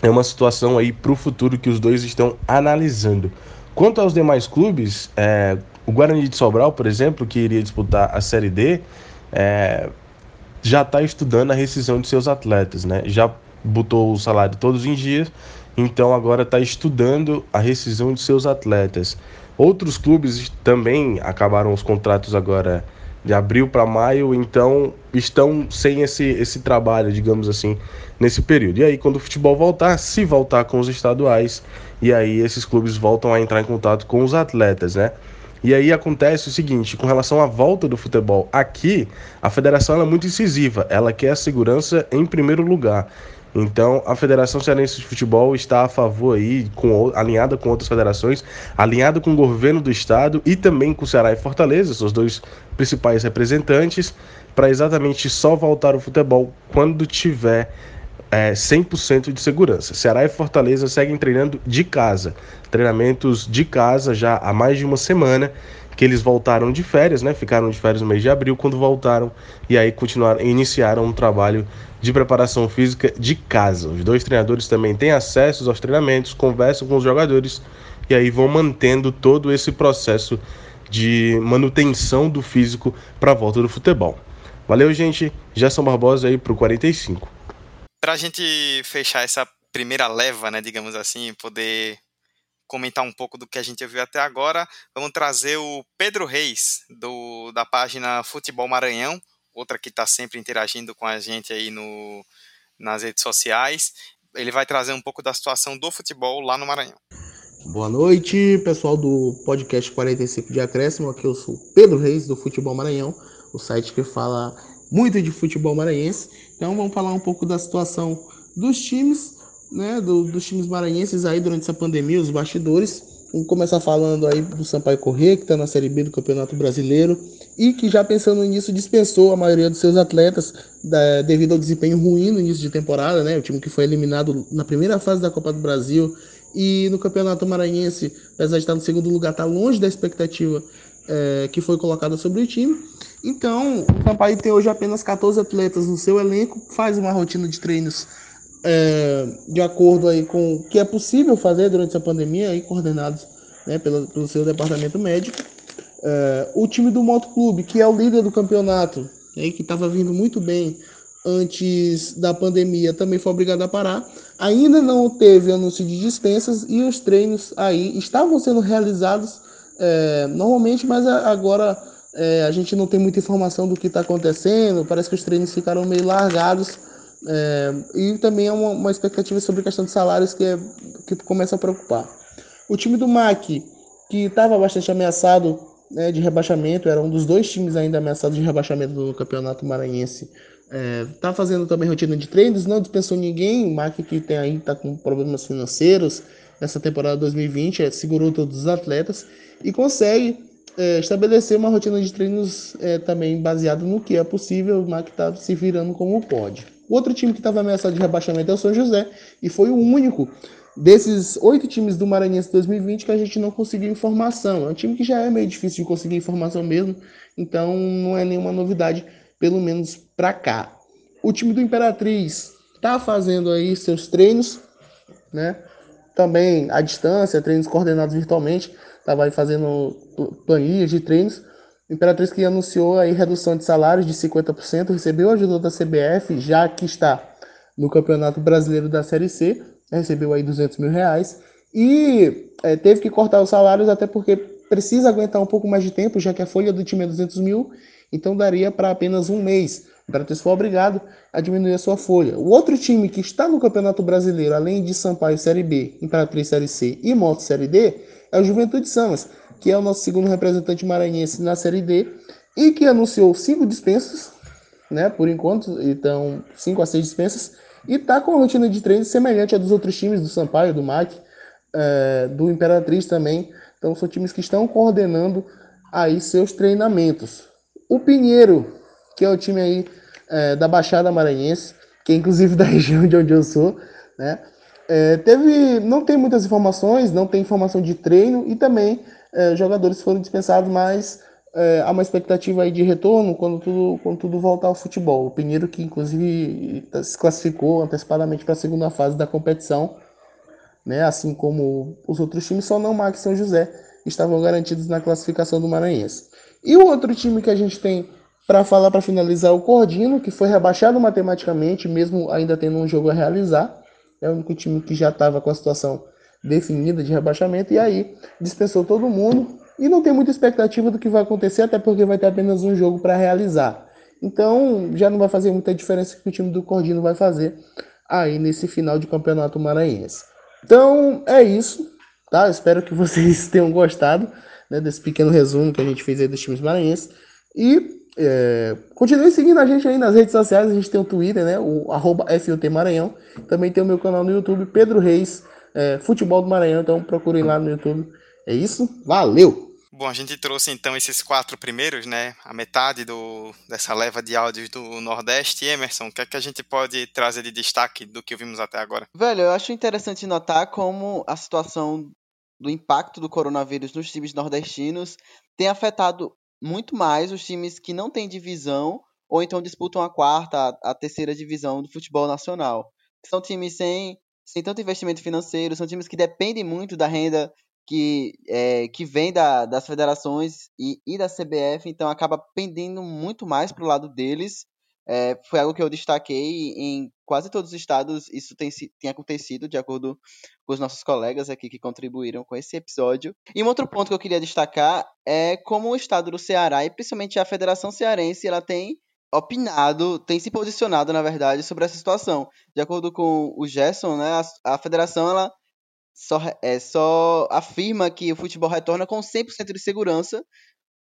[SPEAKER 8] é uma situação aí para o futuro que os dois estão analisando. Quanto aos demais clubes, é, o Guarani de Sobral, por exemplo, que iria disputar a Série D, é, já está estudando a rescisão de seus atletas, né? Já botou o salário todos em dias, então agora está estudando a rescisão de seus atletas. Outros clubes também acabaram os contratos agora de abril para maio, então estão sem esse, esse trabalho, digamos assim, nesse período. E aí, quando o futebol voltar, se voltar com os estaduais, e aí esses clubes voltam a entrar em contato com os atletas, né? E aí acontece o seguinte, com relação à volta do futebol aqui, a federação é muito incisiva, ela quer a segurança em primeiro lugar. Então, a Federação Cearense de Futebol está a favor aí, com, alinhada com outras federações, alinhada com o governo do estado e também com o Ceará e Fortaleza, seus dois principais representantes, para exatamente só voltar o futebol quando tiver é, 100% de segurança. Ceará e Fortaleza seguem treinando de casa, treinamentos de casa já há mais de uma semana que eles voltaram de férias, né? Ficaram de férias no mês de abril, quando voltaram e aí continuaram, iniciaram um trabalho de preparação física de casa. Os dois treinadores também têm acesso aos treinamentos, conversam com os jogadores e aí vão mantendo todo esse processo de manutenção do físico para a volta do futebol. Valeu, gente. Gerson Barbosa aí para o 45
[SPEAKER 1] para a gente fechar essa primeira leva, né, digamos assim, poder comentar um pouco do que a gente viu até agora, vamos trazer o Pedro Reis, do, da página Futebol Maranhão, outra que está sempre interagindo com a gente aí no, nas redes sociais. Ele vai trazer um pouco da situação do futebol lá no Maranhão.
[SPEAKER 9] Boa noite, pessoal do podcast 45 de Acréscimo. Aqui eu sou Pedro Reis, do Futebol Maranhão, o site que fala muito de futebol maranhense. Então vamos falar um pouco da situação dos times, né, do, dos times maranhenses aí durante essa pandemia, os bastidores. Vamos começar falando aí do Sampaio Corrêa, que está na Série B do Campeonato Brasileiro e que já pensando nisso dispensou a maioria dos seus atletas da, devido ao desempenho ruim no início de temporada, né? O time que foi eliminado na primeira fase da Copa do Brasil e no Campeonato Maranhense, apesar de estar no segundo lugar, está longe da expectativa é, que foi colocada sobre o time. Então, o Sampaio tem hoje apenas 14 atletas no seu elenco, faz uma rotina de treinos é, de acordo aí com o que é possível fazer durante essa pandemia, aí, coordenados né, pelo, pelo seu departamento médico. É, o time do Motoclube, que é o líder do campeonato, né, que estava vindo muito bem antes da pandemia, também foi obrigado a parar. Ainda não teve anúncio de dispensas e os treinos aí estavam sendo realizados é, normalmente, mas agora é, a gente não tem muita informação do que está acontecendo. Parece que os treinos ficaram meio largados. É, e também é uma, uma, expectativa sobre a questão de salários que, é, que começa a preocupar. O time do MAC, que estava bastante ameaçado né, de rebaixamento, era um dos dois times ainda ameaçados de rebaixamento do Campeonato Maranhense. É, tá fazendo também rotina de treinos, não dispensou ninguém. O MAC que tem aí tá com problemas financeiros nessa temporada 2020, é, segurou todos os atletas e consegue é, estabelecer uma rotina de treinos é, também baseada no que é possível. O MAC está se virando como pode. Outro time que estava ameaçado de rebaixamento é o São José e foi o único desses oito times do Maranhense 2020 que a gente não conseguiu informação. É um time que já é meio difícil de conseguir informação mesmo, então não é nenhuma novidade, pelo menos para cá. O time do Imperatriz está fazendo aí seus treinos, né? Também à distância, treinos coordenados virtualmente, estava fazendo planilhas de treinos. Imperatriz que anunciou aí redução de salários de 50%, recebeu ajuda da CBF, já que está no Campeonato Brasileiro da Série C, recebeu aí 200 mil reais e é, teve que cortar os salários até porque precisa aguentar um pouco mais de tempo, já que a folha do time é 200 mil, então daria para apenas um mês. O Imperatriz foi obrigado a diminuir a sua folha. O outro time que está no Campeonato Brasileiro, além de Sampaio Série B, Imperatriz Série C e Moto Série D, é o Juventude Samas, que é o nosso segundo representante maranhense na Série D e que anunciou cinco dispensas, né, por enquanto, então cinco a seis dispensas, e está com uma rotina de treino semelhante à dos outros times, do Sampaio, do MAC, é, do Imperatriz também. Então são times que estão coordenando aí seus treinamentos. O Pinheiro, que é o time aí é, da Baixada Maranhense, que é inclusive (laughs) da região de onde eu sou, né? É, teve, não tem muitas informações, não tem informação de treino e também é, jogadores foram dispensados, mas é, há uma expectativa aí de retorno quando tudo, quando tudo voltar ao futebol. O Pinheiro que inclusive se classificou antecipadamente para a segunda fase da competição, né, assim como os outros times, só não Max São José estavam garantidos na classificação do Maranhense. E o outro time que a gente tem para falar para finalizar o Cordino, que foi rebaixado matematicamente, mesmo ainda tendo um jogo a realizar. É o único time que já estava com a situação definida de rebaixamento, e aí dispensou todo mundo e não tem muita expectativa do que vai acontecer, até porque vai ter apenas um jogo para realizar. Então já não vai fazer muita diferença que o time do Cordino vai fazer aí nesse final de campeonato maranhense. Então é isso, tá? Espero que vocês (laughs) tenham gostado né, desse pequeno resumo que a gente fez aí dos times maranhenses. E é, continue seguindo a gente aí nas redes sociais. A gente tem o Twitter, né? O arroba FUT Maranhão. Também tem o meu canal no YouTube, Pedro Reis, é, Futebol do Maranhão. Então procurem lá no YouTube. É isso. Valeu!
[SPEAKER 1] Bom, a gente trouxe então esses quatro primeiros, né? A metade do, dessa leva de áudios do Nordeste. Emerson, o que é que a gente pode trazer de destaque do que vimos até agora?
[SPEAKER 2] Velho, eu acho interessante notar como a situação do impacto do coronavírus nos times nordestinos tem afetado muito mais os times que não têm divisão ou então disputam a quarta, a, a terceira divisão do futebol nacional. São times sem, sem tanto investimento financeiro, são times que dependem muito da renda que, é, que vem da, das federações e, e da CBF, então acaba pendendo muito mais para o lado deles é, foi algo que eu destaquei em quase todos os estados. Isso tem, tem acontecido, de acordo com os nossos colegas aqui que contribuíram com esse episódio. E um outro ponto que eu queria destacar é como o estado do Ceará, e principalmente a Federação Cearense, ela tem opinado, tem se posicionado, na verdade, sobre essa situação. De acordo com o Gerson, né, a, a federação ela só, é, só afirma que o futebol retorna com 100% de segurança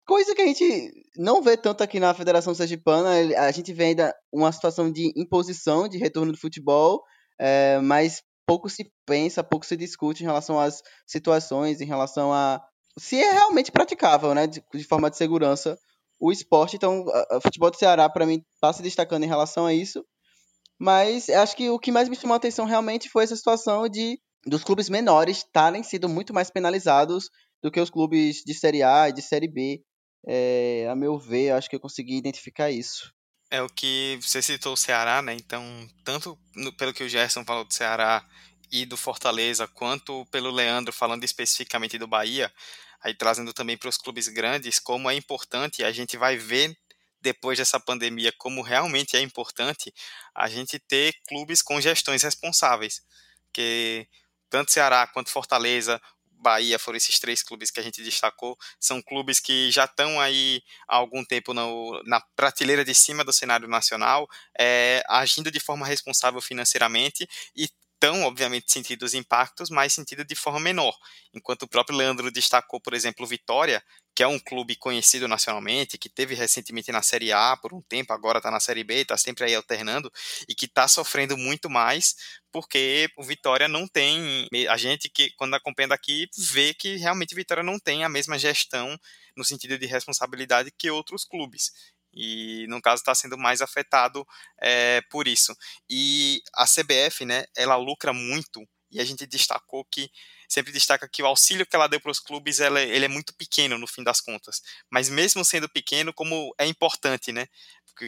[SPEAKER 2] Coisa que a gente não vê tanto aqui na Federação Sergipana. A gente vê ainda uma situação de imposição de retorno do futebol, é, mas pouco se pensa, pouco se discute em relação às situações, em relação a se é realmente praticável, né, de, de forma de segurança, o esporte. Então, o futebol do Ceará, para mim, está se destacando em relação a isso. Mas acho que o que mais me chamou a atenção realmente foi essa situação de dos clubes menores estarem sido muito mais penalizados do que os clubes de Série A e de Série B é, a meu ver, acho que eu consegui identificar isso.
[SPEAKER 1] É o que você citou o Ceará, né? Então, tanto no, pelo que o Gerson falou do Ceará e do Fortaleza, quanto pelo Leandro falando especificamente do Bahia, aí trazendo também para os clubes grandes, como é importante, a gente vai ver depois dessa pandemia, como realmente é importante a gente ter clubes com gestões responsáveis. Que tanto Ceará quanto Fortaleza, Bahia foram esses três clubes que a gente destacou. São clubes que já estão aí há algum tempo no, na prateleira de cima do cenário nacional, é, agindo de forma responsável financeiramente e estão, obviamente, sentindo os impactos, mas sentido de forma menor. Enquanto o próprio Leandro destacou, por exemplo, Vitória, que é um clube conhecido nacionalmente, que teve recentemente na Série A por um tempo, agora está na Série B, está sempre aí alternando, e que está sofrendo muito mais, porque o Vitória não tem. A gente que, quando acompanha daqui, vê que realmente o Vitória não tem a mesma gestão no sentido de responsabilidade que outros clubes e no caso está sendo mais afetado é, por isso. E a CBF, né, ela lucra muito e a gente destacou que sempre destaca que o auxílio que ela deu para os clubes ela, ele é muito pequeno no fim das contas, mas mesmo sendo pequeno, como é importante, né?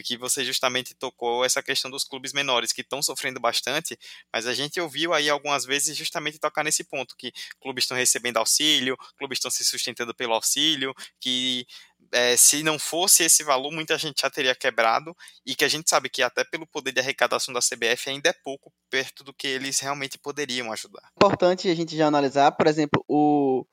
[SPEAKER 1] Que você justamente tocou essa questão dos clubes menores que estão sofrendo bastante, mas a gente ouviu aí algumas vezes justamente tocar nesse ponto que clubes estão recebendo auxílio, clubes estão se sustentando pelo auxílio, que é, se não fosse esse valor, muita gente já teria quebrado, e que a gente sabe que até pelo poder de arrecadação da CBF ainda é pouco perto do que eles realmente poderiam ajudar.
[SPEAKER 2] Importante a gente já analisar, por exemplo, o,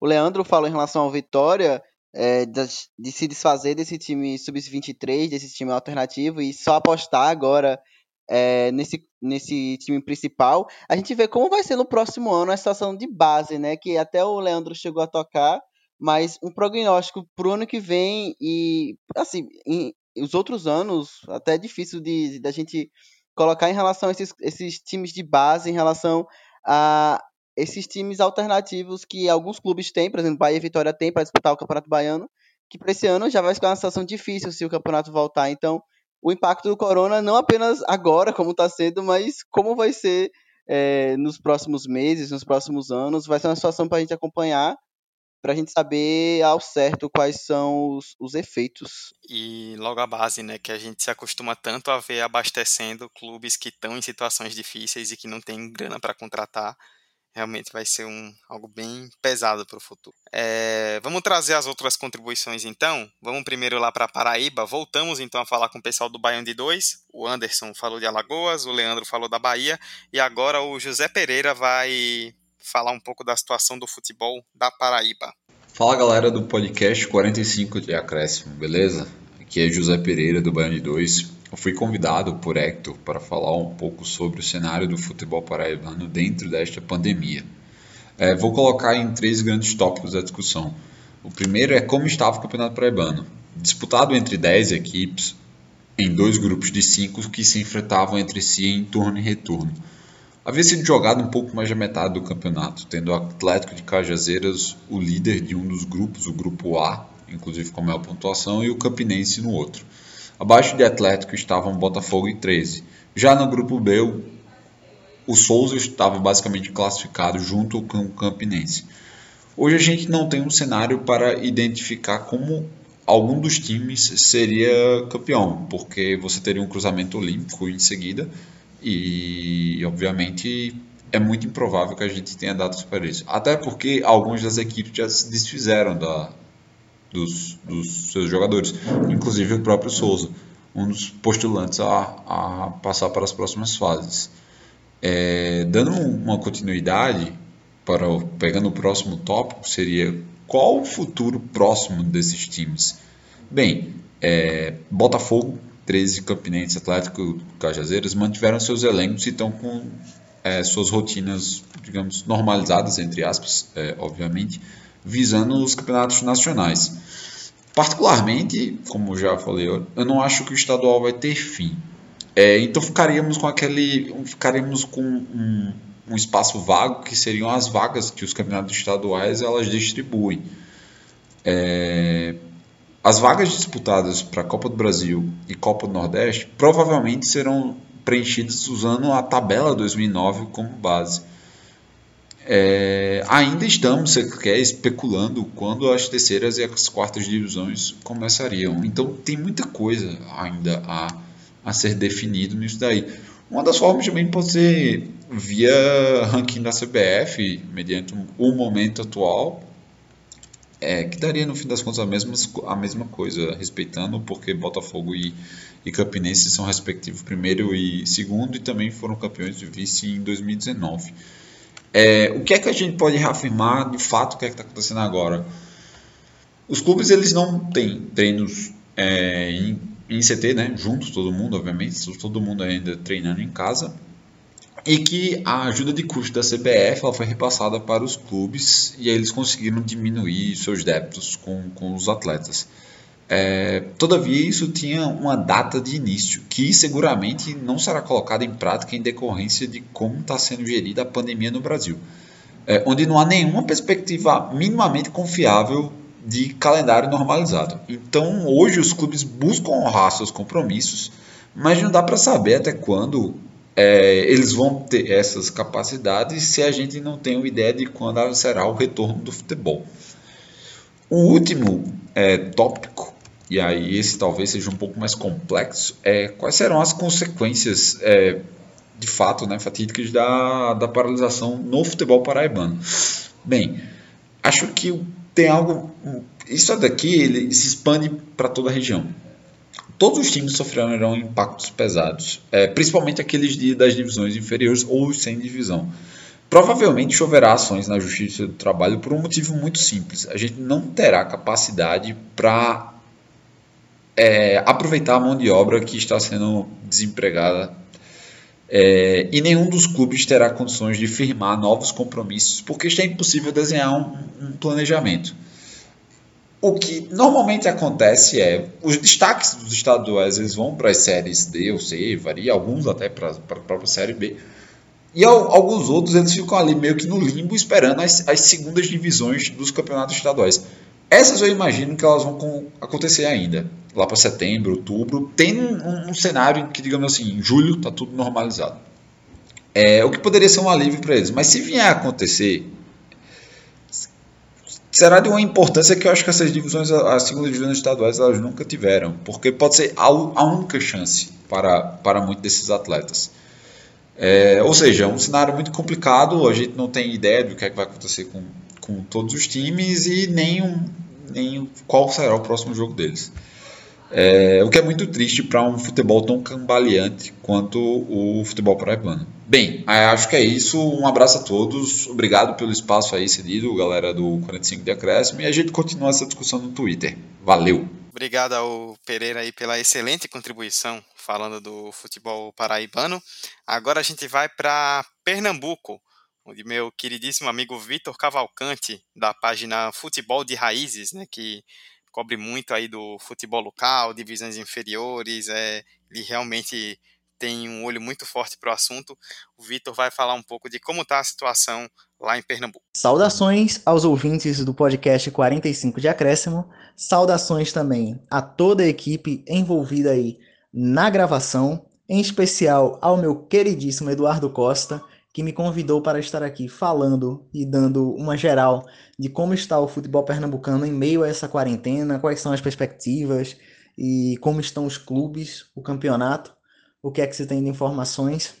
[SPEAKER 2] o Leandro falou em relação ao Vitória, é, de, de, se desfazer desse time sub-23, desse time alternativo, e só apostar agora é, nesse, nesse time principal. A gente vê como vai ser no próximo ano a situação de base, né? Que até o Leandro chegou a tocar mas um prognóstico para o ano que vem e, assim, em, os outros anos, até é difícil de da gente colocar em relação a esses, esses times de base, em relação a esses times alternativos que alguns clubes têm, por exemplo, Bahia e Vitória tem para disputar o Campeonato Baiano, que para esse ano já vai ficar uma situação difícil se o campeonato voltar. Então, o impacto do corona não apenas agora, como está sendo, mas como vai ser é, nos próximos meses, nos próximos anos, vai ser uma situação para a gente acompanhar para a gente saber ao certo quais são os, os efeitos.
[SPEAKER 1] E logo a base, né, que a gente se acostuma tanto a ver abastecendo clubes que estão em situações difíceis e que não tem grana para contratar, realmente vai ser um, algo bem pesado para o futuro. É, vamos trazer as outras contribuições então. Vamos primeiro lá para Paraíba. Voltamos então a falar com o pessoal do Baião de 2. O Anderson falou de Alagoas, o Leandro falou da Bahia e agora o José Pereira vai falar um pouco da situação do futebol da Paraíba.
[SPEAKER 10] Fala galera do podcast 45 de Acréscimo, beleza? Aqui é José Pereira do Baiano 2. Eu fui convidado por Hector para falar um pouco sobre o cenário do futebol paraibano dentro desta pandemia. É, vou colocar em três grandes tópicos da discussão. O primeiro é como estava o Campeonato Paraibano. Disputado entre 10 equipes, em dois grupos de cinco que se enfrentavam entre si em turno e retorno havia sido jogado um pouco mais da metade do campeonato, tendo o Atlético de Cajazeiras o líder de um dos grupos, o grupo A, inclusive com a maior pontuação, e o Campinense no outro. Abaixo de Atlético estavam Botafogo e 13. Já no grupo B, o Souza estava basicamente classificado junto com o Campinense. Hoje a gente não tem um cenário para identificar como algum dos times seria campeão, porque você teria um cruzamento olímpico em seguida, e, obviamente, é muito improvável que a gente tenha dados para isso. Até porque algumas das equipes já se desfizeram da, dos, dos seus jogadores, inclusive o próprio Souza, um dos postulantes a, a passar para as próximas fases. É, dando uma continuidade, para pegando o próximo tópico, seria qual o futuro próximo desses times? Bem, é, Botafogo 13 Campinense Atlético Cajazeiras mantiveram seus elencos e estão com é, suas rotinas, digamos, normalizadas, entre aspas, é, obviamente, visando os campeonatos nacionais. Particularmente, como já falei, eu não acho que o estadual vai ter fim. É, então ficaríamos com aquele, ficaríamos com um, um, espaço vago que seriam as vagas que os campeonatos estaduais elas distribuem. É, as vagas disputadas para a Copa do Brasil e Copa do Nordeste provavelmente serão preenchidas usando a tabela 2009 como base. É, ainda estamos sequer especulando quando as terceiras e as quartas divisões começariam. Então tem muita coisa ainda a, a ser definido nisso daí. Uma das formas também pode ser via ranking da CBF, mediante o momento atual, é, que daria no fim das contas a mesma, a mesma coisa, respeitando, porque Botafogo e, e Campinense são respectivos primeiro e segundo, e também foram campeões de vice em 2019. É, o que é que a gente pode reafirmar de fato o que é que está acontecendo agora? Os clubes eles não têm treinos é, em, em CT, né, juntos, todo mundo, obviamente, todo mundo ainda treinando em casa, e que a ajuda de custo da CBF foi repassada para os clubes e eles conseguiram diminuir seus débitos com, com os atletas. É, todavia, isso tinha uma data de início, que seguramente não será colocada em prática em decorrência de como está sendo gerida a pandemia no Brasil, é, onde não há nenhuma perspectiva minimamente confiável de calendário normalizado. Então, hoje, os clubes buscam honrar seus compromissos, mas não dá para saber até quando é, eles vão ter essas capacidades se a gente não tem uma ideia de quando será o retorno do futebol. O último é, tópico, e aí esse talvez seja um pouco mais complexo, é quais serão as consequências é, de fato né, fatídicas da, da paralisação no futebol paraibano. Bem, acho que tem algo. Isso daqui ele se expande para toda a região todos os times sofrerão impactos pesados, é, principalmente aqueles de, das divisões inferiores ou sem divisão. Provavelmente choverá ações na Justiça do Trabalho por um motivo muito simples. A gente não terá capacidade para é, aproveitar a mão de obra que está sendo desempregada é, e nenhum dos clubes terá condições de firmar novos compromissos porque está impossível desenhar um, um planejamento. O que normalmente acontece é os destaques dos estaduais eles vão para as séries D ou C, varia, alguns até para a própria série B. E alguns outros eles ficam ali meio que no limbo esperando as, as segundas divisões dos campeonatos estaduais. Essas eu imagino que elas vão com, acontecer ainda, lá para setembro, outubro. Tem um, um, cenário que, digamos assim, em julho está tudo normalizado. É, o que poderia ser um alívio para eles. Mas se vier a acontecer será de uma importância que eu acho que essas divisões, as segundas divisões estaduais, elas nunca tiveram, porque pode ser a, a única chance para, para muitos desses atletas. É, ou seja, é um cenário muito complicado, a gente não tem ideia do que, é que vai acontecer com, com todos os times e nem, um, nem qual será o próximo jogo deles. É, o que é muito triste para um futebol tão cambaleante quanto o futebol paraibano. Bem, é, acho que é isso. Um abraço a todos. Obrigado pelo espaço aí cedido, galera do 45 de Acréscimo. E a gente continua essa discussão no Twitter. Valeu!
[SPEAKER 1] Obrigado ao Pereira aí pela excelente contribuição falando do futebol paraibano. Agora a gente vai para Pernambuco, onde meu queridíssimo amigo Vitor Cavalcante, da página Futebol de Raízes, né, que cobre muito aí do futebol local, divisões inferiores, é, ele realmente tem um olho muito forte para o assunto. O Vitor vai falar um pouco de como está a situação lá em Pernambuco.
[SPEAKER 11] Saudações aos ouvintes do podcast 45 de Acréscimo. Saudações também a toda a equipe envolvida aí na gravação, em especial ao meu queridíssimo Eduardo Costa, que me convidou para estar aqui falando e dando uma geral de como está o futebol pernambucano em meio a essa quarentena, quais são as perspectivas e como estão os clubes, o campeonato, o que é que se tem de informações.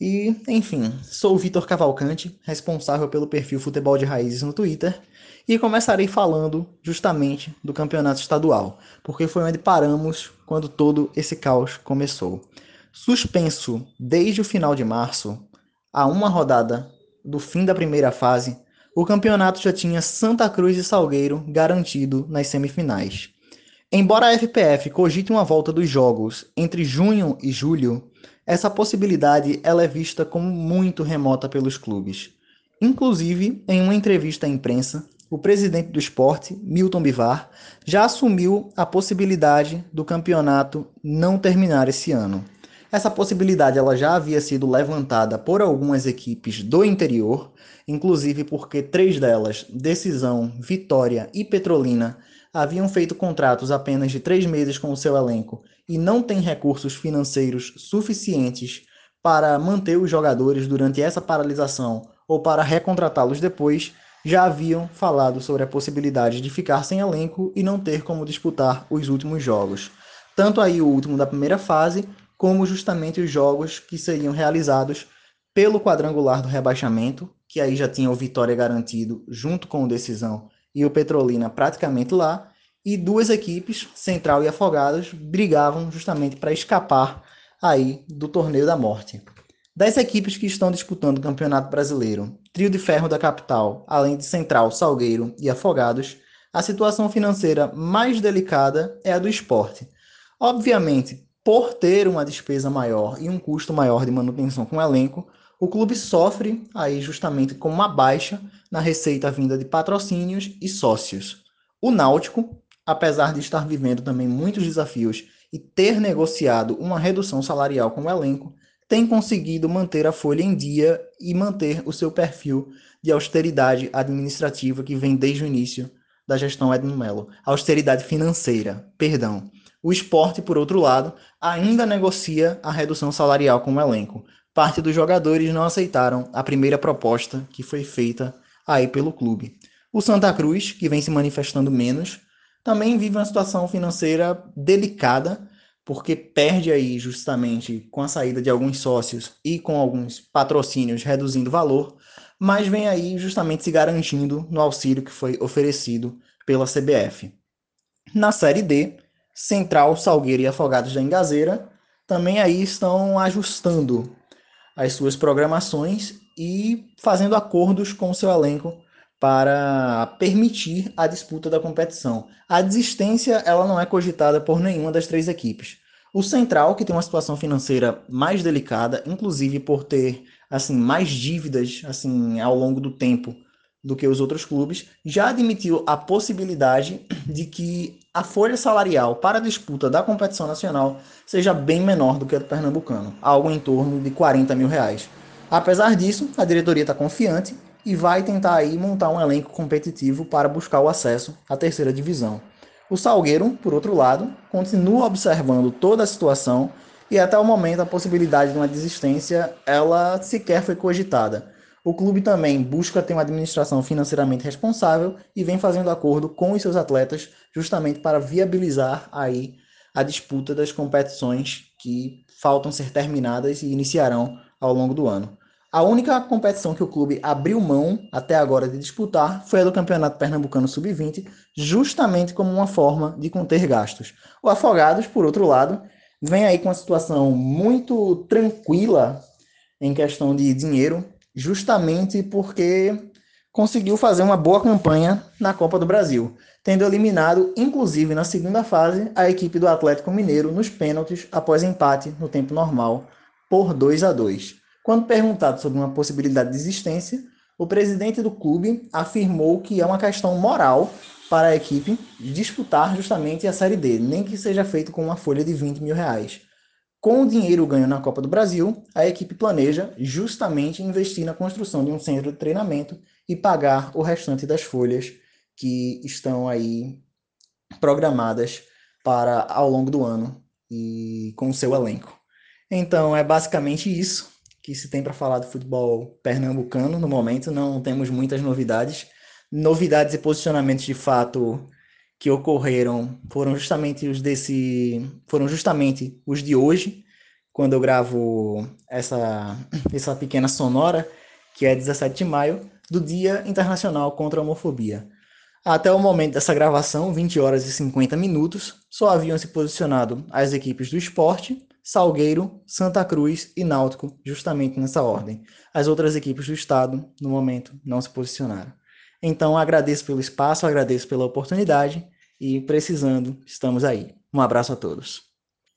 [SPEAKER 11] E, enfim, sou o Vitor Cavalcante, responsável pelo perfil Futebol de Raízes no Twitter, e começarei falando justamente do campeonato estadual, porque foi onde paramos quando todo esse caos começou. Suspenso desde o final de março, a uma rodada do fim da primeira fase, o campeonato já tinha Santa Cruz e Salgueiro garantido nas semifinais. Embora a FPF cogite uma volta dos jogos entre junho e julho, essa possibilidade ela é vista como muito remota pelos clubes. Inclusive, em uma entrevista à imprensa, o presidente do esporte, Milton Bivar, já assumiu a possibilidade do campeonato não terminar esse ano. Essa possibilidade ela já havia sido levantada por algumas equipes do interior, inclusive porque três delas, Decisão, Vitória e Petrolina, haviam feito contratos apenas de três meses com o seu elenco e não têm recursos financeiros suficientes para manter os jogadores durante essa paralisação ou para recontratá-los depois, já haviam falado sobre a possibilidade de ficar sem elenco e não ter como disputar os últimos jogos. Tanto aí o último da primeira fase, como justamente os jogos que seriam realizados pelo quadrangular do rebaixamento, que aí já tinha o Vitória garantido junto com o Decisão e o Petrolina praticamente lá, e duas equipes, Central e Afogados, brigavam justamente para escapar aí do torneio da morte. Das equipes que estão disputando o Campeonato Brasileiro, Trio de Ferro da capital, além de Central, Salgueiro e Afogados, a situação financeira mais delicada é a do esporte. Obviamente, por ter uma despesa maior e um custo maior de manutenção com o elenco, o clube sofre aí justamente com uma baixa na receita vinda de patrocínios e sócios. O Náutico, apesar de estar vivendo também muitos desafios e ter negociado uma redução salarial com o elenco, tem conseguido manter a folha em dia e manter o seu perfil de austeridade administrativa que vem desde o início da gestão Edno Melo. Austeridade financeira, perdão. O esporte, por outro lado, ainda negocia a redução salarial com o elenco. Parte dos jogadores não aceitaram a primeira proposta que foi feita aí pelo clube. O Santa Cruz, que vem se manifestando menos, também vive uma situação financeira delicada, porque perde aí justamente com a saída de alguns sócios e com alguns patrocínios reduzindo valor, mas vem aí justamente se garantindo no auxílio que foi oferecido pela CBF. Na Série D, Central, Salgueiro e Afogados da Engazeira também aí estão ajustando as suas programações e fazendo acordos com o seu elenco para permitir a disputa da competição. A desistência ela não é cogitada por nenhuma das três equipes. O Central, que tem uma situação financeira mais delicada, inclusive por ter assim mais dívidas assim ao longo do tempo do que os outros clubes, já admitiu a possibilidade de que a folha salarial para a disputa da competição nacional seja bem menor do que a do Pernambucano, algo em torno de 40 mil reais. Apesar disso, a diretoria está confiante e vai tentar aí montar um elenco competitivo para buscar o acesso à terceira divisão. O Salgueiro, por outro lado, continua observando toda a situação e até o momento a possibilidade de uma desistência ela sequer foi cogitada. O clube também busca ter uma administração financeiramente responsável e vem fazendo acordo com os seus atletas justamente para viabilizar aí a disputa das competições que faltam ser terminadas e iniciarão ao longo do ano. A única competição que o clube abriu mão até agora de disputar foi a do Campeonato Pernambucano Sub-20, justamente como uma forma de conter gastos. O Afogados, por outro lado, vem aí com uma situação muito tranquila em questão de dinheiro, justamente porque conseguiu fazer uma boa campanha na Copa do Brasil, tendo eliminado, inclusive na segunda fase, a equipe do Atlético Mineiro nos pênaltis após empate no tempo normal por 2 a 2. Quando perguntado sobre uma possibilidade de existência, o presidente do clube afirmou que é uma questão moral para a equipe disputar justamente a Série D, nem que seja feito com uma folha de 20 mil reais. Com o dinheiro ganho na Copa do Brasil, a equipe planeja justamente investir na construção de um centro de treinamento e pagar o restante das folhas que estão aí programadas para ao longo do ano e com o seu elenco. Então é basicamente isso que se tem para falar do futebol pernambucano no momento. Não temos muitas novidades. Novidades e posicionamentos de fato que ocorreram foram justamente os desse foram justamente os de hoje, quando eu gravo essa essa pequena sonora, que é 17 de maio, do Dia Internacional contra a Homofobia. Até o momento dessa gravação, 20 horas e 50 minutos, só haviam se posicionado as equipes do esporte, Salgueiro, Santa Cruz e Náutico, justamente nessa ordem. As outras equipes do estado, no momento, não se posicionaram. Então, agradeço pelo espaço, agradeço pela oportunidade e, precisando, estamos aí. Um abraço a todos.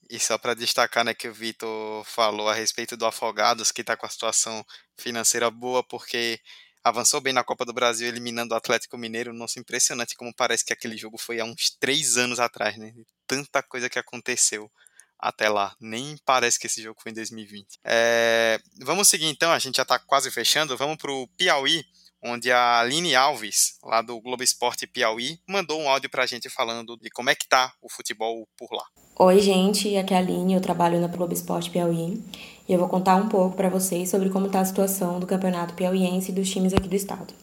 [SPEAKER 1] E só para destacar né, que o Vitor falou a respeito do Afogados, que está com a situação financeira boa, porque avançou bem na Copa do Brasil, eliminando o Atlético Mineiro. Nossa, impressionante como parece que aquele jogo foi há uns três anos atrás, né? Tanta coisa que aconteceu até lá. Nem parece que esse jogo foi em 2020. É, vamos seguir então, a gente já está quase fechando. Vamos para o Piauí, onde a Aline Alves, lá do Globo Esporte Piauí, mandou um áudio para a gente falando de como é que tá o futebol por lá.
[SPEAKER 12] Oi, gente, aqui é a Aline, eu trabalho na Globo Esporte Piauí e eu vou contar um pouco para vocês sobre como está a situação do Campeonato Piauiense e dos times aqui do estado.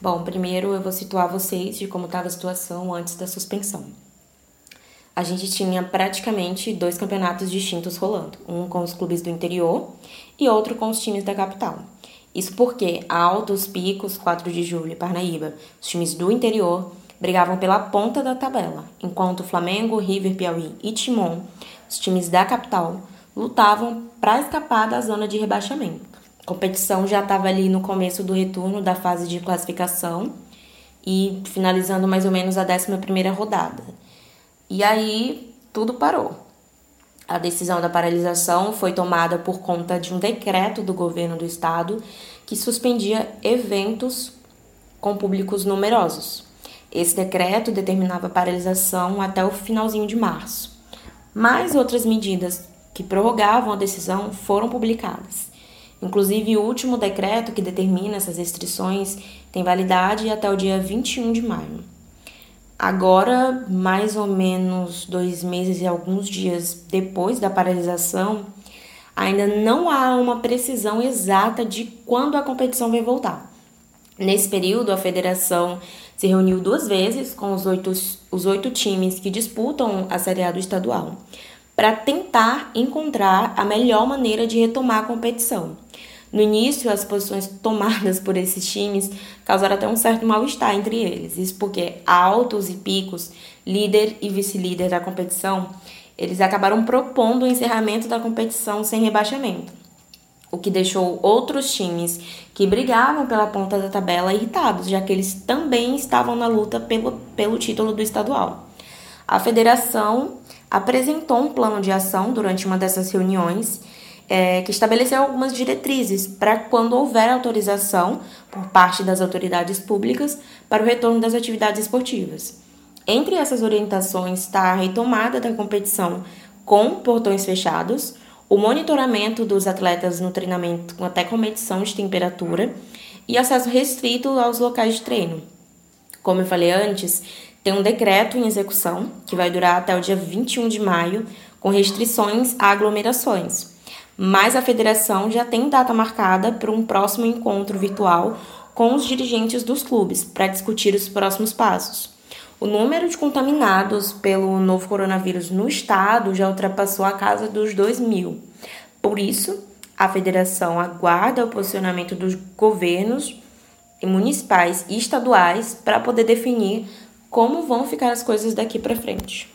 [SPEAKER 12] Bom, primeiro eu vou situar vocês de como estava a situação antes da suspensão a gente tinha praticamente dois campeonatos distintos rolando, um com os clubes do interior e outro com os times da capital. Isso porque Altos, Picos, 4 de Julho e Parnaíba, os times do interior, brigavam pela ponta da tabela, enquanto Flamengo, River, Piauí e Timon, os times da capital, lutavam para escapar da zona de rebaixamento. A competição já estava ali no começo do retorno da fase de classificação e finalizando mais ou menos a 11ª rodada. E aí tudo parou. A decisão da paralisação foi tomada por conta de um decreto do governo do estado que suspendia eventos com públicos numerosos. Esse decreto determinava a paralisação até o finalzinho de março. Mais outras medidas que prorrogavam a decisão foram publicadas. Inclusive, o último decreto que determina essas restrições tem validade até o dia 21 de maio. Agora, mais ou menos dois meses e alguns dias depois da paralisação, ainda não há uma precisão exata de quando a competição vai voltar. Nesse período, a federação se reuniu duas vezes com os oito, os oito times que disputam a Série A do estadual, para tentar encontrar a melhor maneira de retomar a competição. No início, as posições tomadas por esses times causaram até um certo mal-estar entre eles. Isso porque altos e picos, líder e vice-líder da competição, eles acabaram propondo o encerramento da competição sem rebaixamento, o que deixou outros times que brigavam pela ponta da tabela irritados, já que eles também estavam na luta pelo, pelo título do estadual. A federação apresentou um plano de ação durante uma dessas reuniões é, que estabeleceu algumas diretrizes para quando houver autorização por parte das autoridades públicas para o retorno das atividades esportivas. Entre essas orientações está a retomada da competição com portões fechados, o monitoramento dos atletas no treinamento até com medição de temperatura e acesso restrito aos locais de treino. Como eu falei antes, tem um decreto em execução que vai durar até o dia 21 de maio, com restrições a aglomerações mas a federação já tem data marcada para um próximo encontro virtual com os dirigentes dos clubes para discutir os próximos passos. O número de contaminados pelo novo coronavírus no estado já ultrapassou a casa dos 2 mil. Por isso, a federação aguarda o posicionamento dos governos municipais e estaduais para poder definir como vão ficar as coisas daqui para frente.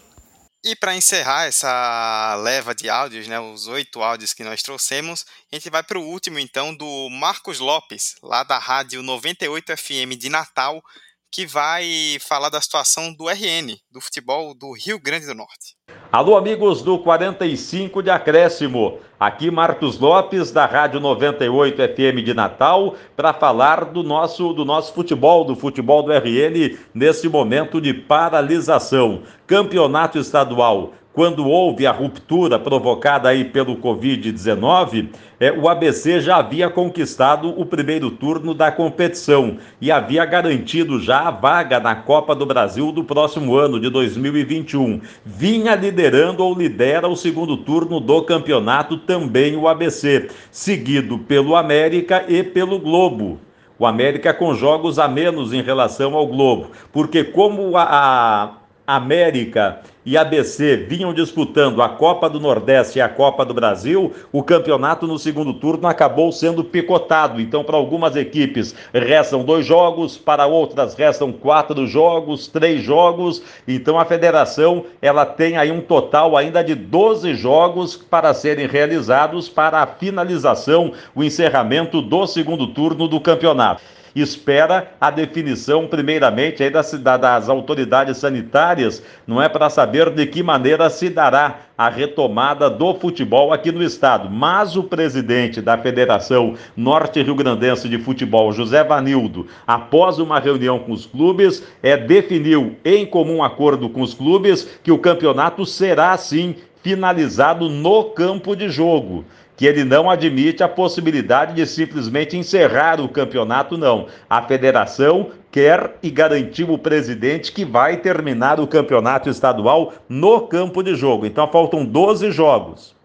[SPEAKER 1] E para encerrar essa leva de áudios, né, os oito áudios que nós trouxemos, a gente vai para o último então do Marcos Lopes, lá da Rádio 98 FM de Natal, que vai falar da situação do RN, do futebol do Rio Grande do Norte.
[SPEAKER 13] Alô, amigos do 45 de Acréscimo. Aqui Marcos Lopes, da Rádio 98 FM de Natal, para falar do nosso, do nosso futebol, do futebol do RN, nesse momento de paralisação. Campeonato estadual quando houve a ruptura provocada aí pelo Covid-19, é, o ABC já havia conquistado o primeiro turno da competição e havia garantido já a vaga na Copa do Brasil do próximo ano, de 2021. Vinha liderando ou lidera o segundo turno do campeonato também o ABC, seguido pelo América e pelo Globo. O América com jogos a menos em relação ao Globo, porque como a, a América e ABC vinham disputando a Copa do Nordeste e a Copa do Brasil, o campeonato no segundo turno acabou sendo picotado. Então, para algumas equipes restam dois jogos, para outras restam quatro jogos, três jogos. Então, a federação ela tem aí um total ainda de 12 jogos para serem realizados para a finalização, o encerramento do segundo turno do campeonato espera a definição, primeiramente, aí das, das autoridades sanitárias, não é para saber de que maneira se dará a retomada do futebol aqui no estado. Mas o presidente da Federação Norte Rio Grandense de Futebol, José Vanildo, após uma reunião com os clubes, é, definiu em comum acordo com os clubes que o campeonato será sim finalizado no campo de jogo que ele não admite a possibilidade de simplesmente encerrar o campeonato, não. A federação quer e garantiu o presidente que vai terminar o campeonato estadual no campo de jogo. Então faltam 12 jogos.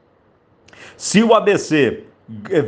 [SPEAKER 13] Se o ABC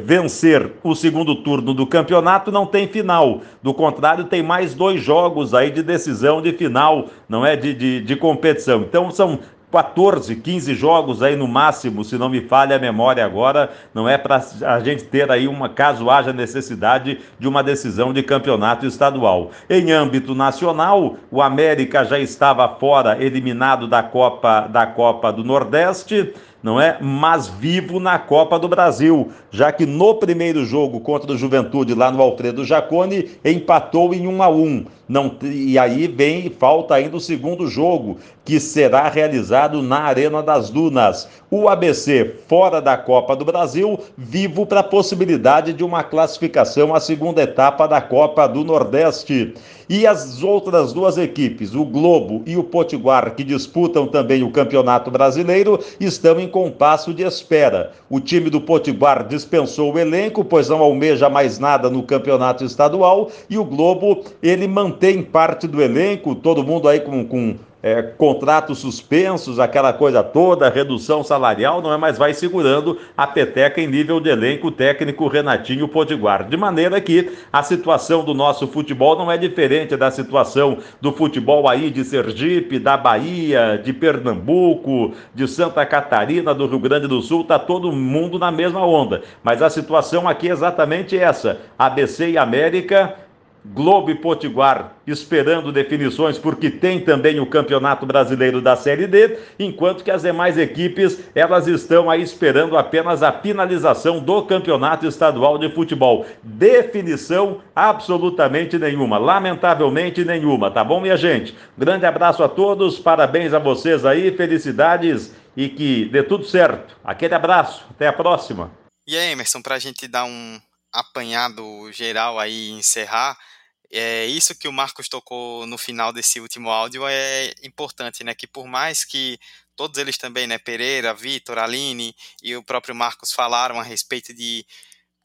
[SPEAKER 13] vencer o segundo turno do campeonato, não tem final. Do contrário, tem mais dois jogos aí de decisão de final, não é? De, de, de competição. Então são 14, 15 jogos aí no máximo, se não me falha a memória agora, não é para a gente ter aí uma, caso haja necessidade de uma decisão de campeonato estadual. Em âmbito nacional, o América já estava fora, eliminado da Copa, da Copa do Nordeste não é? Mas vivo na Copa do Brasil, já que no primeiro jogo contra o Juventude lá no Alfredo Jacone empatou em 1 a 1. Não, e aí vem falta ainda o segundo jogo, que será realizado na Arena das Dunas. O ABC fora da Copa do Brasil, vivo para a possibilidade de uma classificação à segunda etapa da Copa do Nordeste. E as outras duas equipes, o Globo e o Potiguar, que disputam também o Campeonato Brasileiro, estão em compasso de espera. O time do Potiguar dispensou o elenco, pois não almeja mais nada no Campeonato Estadual, e o Globo, ele mantém parte do elenco, todo mundo aí com, com é, contratos suspensos, aquela coisa toda, redução salarial, não é? Mas vai segurando a peteca em nível de elenco técnico Renatinho Potiguar. De maneira que a situação do nosso futebol não é diferente da situação do futebol aí de Sergipe, da Bahia, de Pernambuco, de Santa Catarina, do Rio Grande do Sul, tá todo mundo na mesma onda. Mas a situação aqui é exatamente essa: ABC e América Globo e Potiguar esperando definições, porque tem também o Campeonato Brasileiro da Série D, enquanto que as demais equipes elas estão aí esperando apenas a finalização do Campeonato Estadual de Futebol. Definição absolutamente nenhuma, lamentavelmente nenhuma, tá bom, minha gente? Grande abraço a todos, parabéns a vocês aí, felicidades e que dê tudo certo. Aquele abraço, até a próxima.
[SPEAKER 1] E aí, Emerson, para a gente dar um apanhado geral aí e encerrar, é, isso que o Marcos tocou no final desse último áudio é importante, né? Que por mais que todos eles também, né? Pereira, Vitor, Aline e o próprio Marcos falaram a respeito de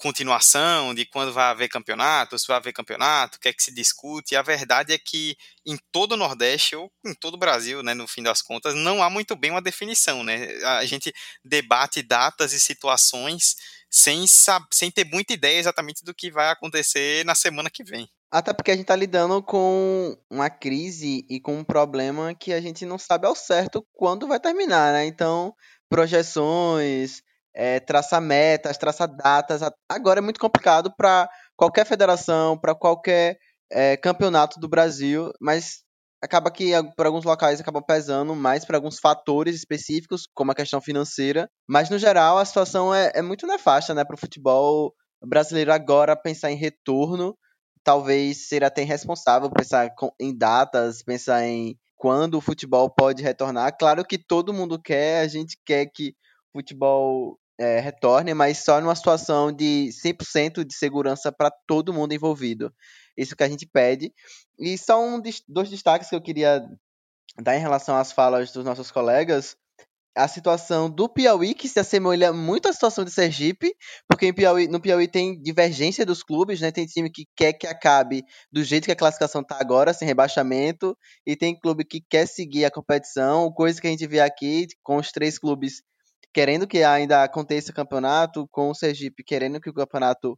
[SPEAKER 1] continuação, de quando vai haver campeonato, se vai haver campeonato, o que é que se discute. E a verdade é que em todo o Nordeste, ou em todo o Brasil, né, no fim das contas, não há muito bem uma definição. Né? A gente debate datas e situações sem, sem ter muita ideia exatamente do que vai acontecer na semana que vem.
[SPEAKER 2] Até porque a gente está lidando com uma crise e com um problema que a gente não sabe ao certo quando vai terminar, né? Então, projeções, é, traçar metas, traçar datas, agora é muito complicado para qualquer federação, para qualquer é, campeonato do Brasil, mas acaba que por alguns locais acaba pesando mais para alguns fatores específicos, como a questão financeira, mas no geral a situação é, é muito nefasta, né, para o futebol brasileiro agora pensar em retorno talvez ser até irresponsável pensar em datas, pensar em quando o futebol pode retornar. Claro que todo mundo quer, a gente quer que o futebol é, retorne, mas só numa situação de 100% de segurança para todo mundo envolvido. Isso que a gente pede. E só um, dois destaques que eu queria dar em relação às falas dos nossos colegas a situação do Piauí, que se assemelha muito à situação de Sergipe, porque Piauí, no Piauí tem divergência dos clubes, né? Tem time que quer que acabe do jeito que a classificação está agora, sem rebaixamento, e tem clube que quer seguir a competição, coisa que a gente vê aqui com os três clubes querendo que ainda aconteça o campeonato, com o Sergipe querendo que o campeonato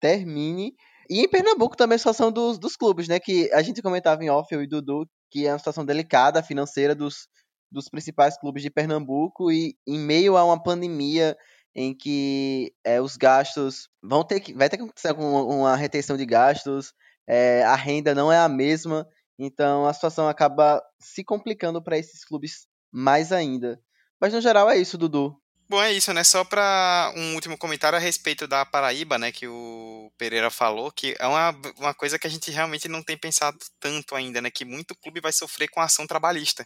[SPEAKER 2] termine. E em Pernambuco também a situação dos, dos clubes, né? Que a gente comentava em off, eu e Dudu, que é uma situação delicada financeira dos, dos principais clubes de Pernambuco e em meio a uma pandemia em que é, os gastos vão ter que vai ter que acontecer com uma retenção de gastos, é, a renda não é a mesma, então a situação acaba se complicando para esses clubes mais ainda. Mas no geral é isso, Dudu.
[SPEAKER 1] Bom, é isso, né? Só para um último comentário a respeito da Paraíba, né? Que o Pereira falou, que é uma, uma coisa que a gente realmente não tem pensado tanto ainda, né? Que muito clube vai sofrer com a ação trabalhista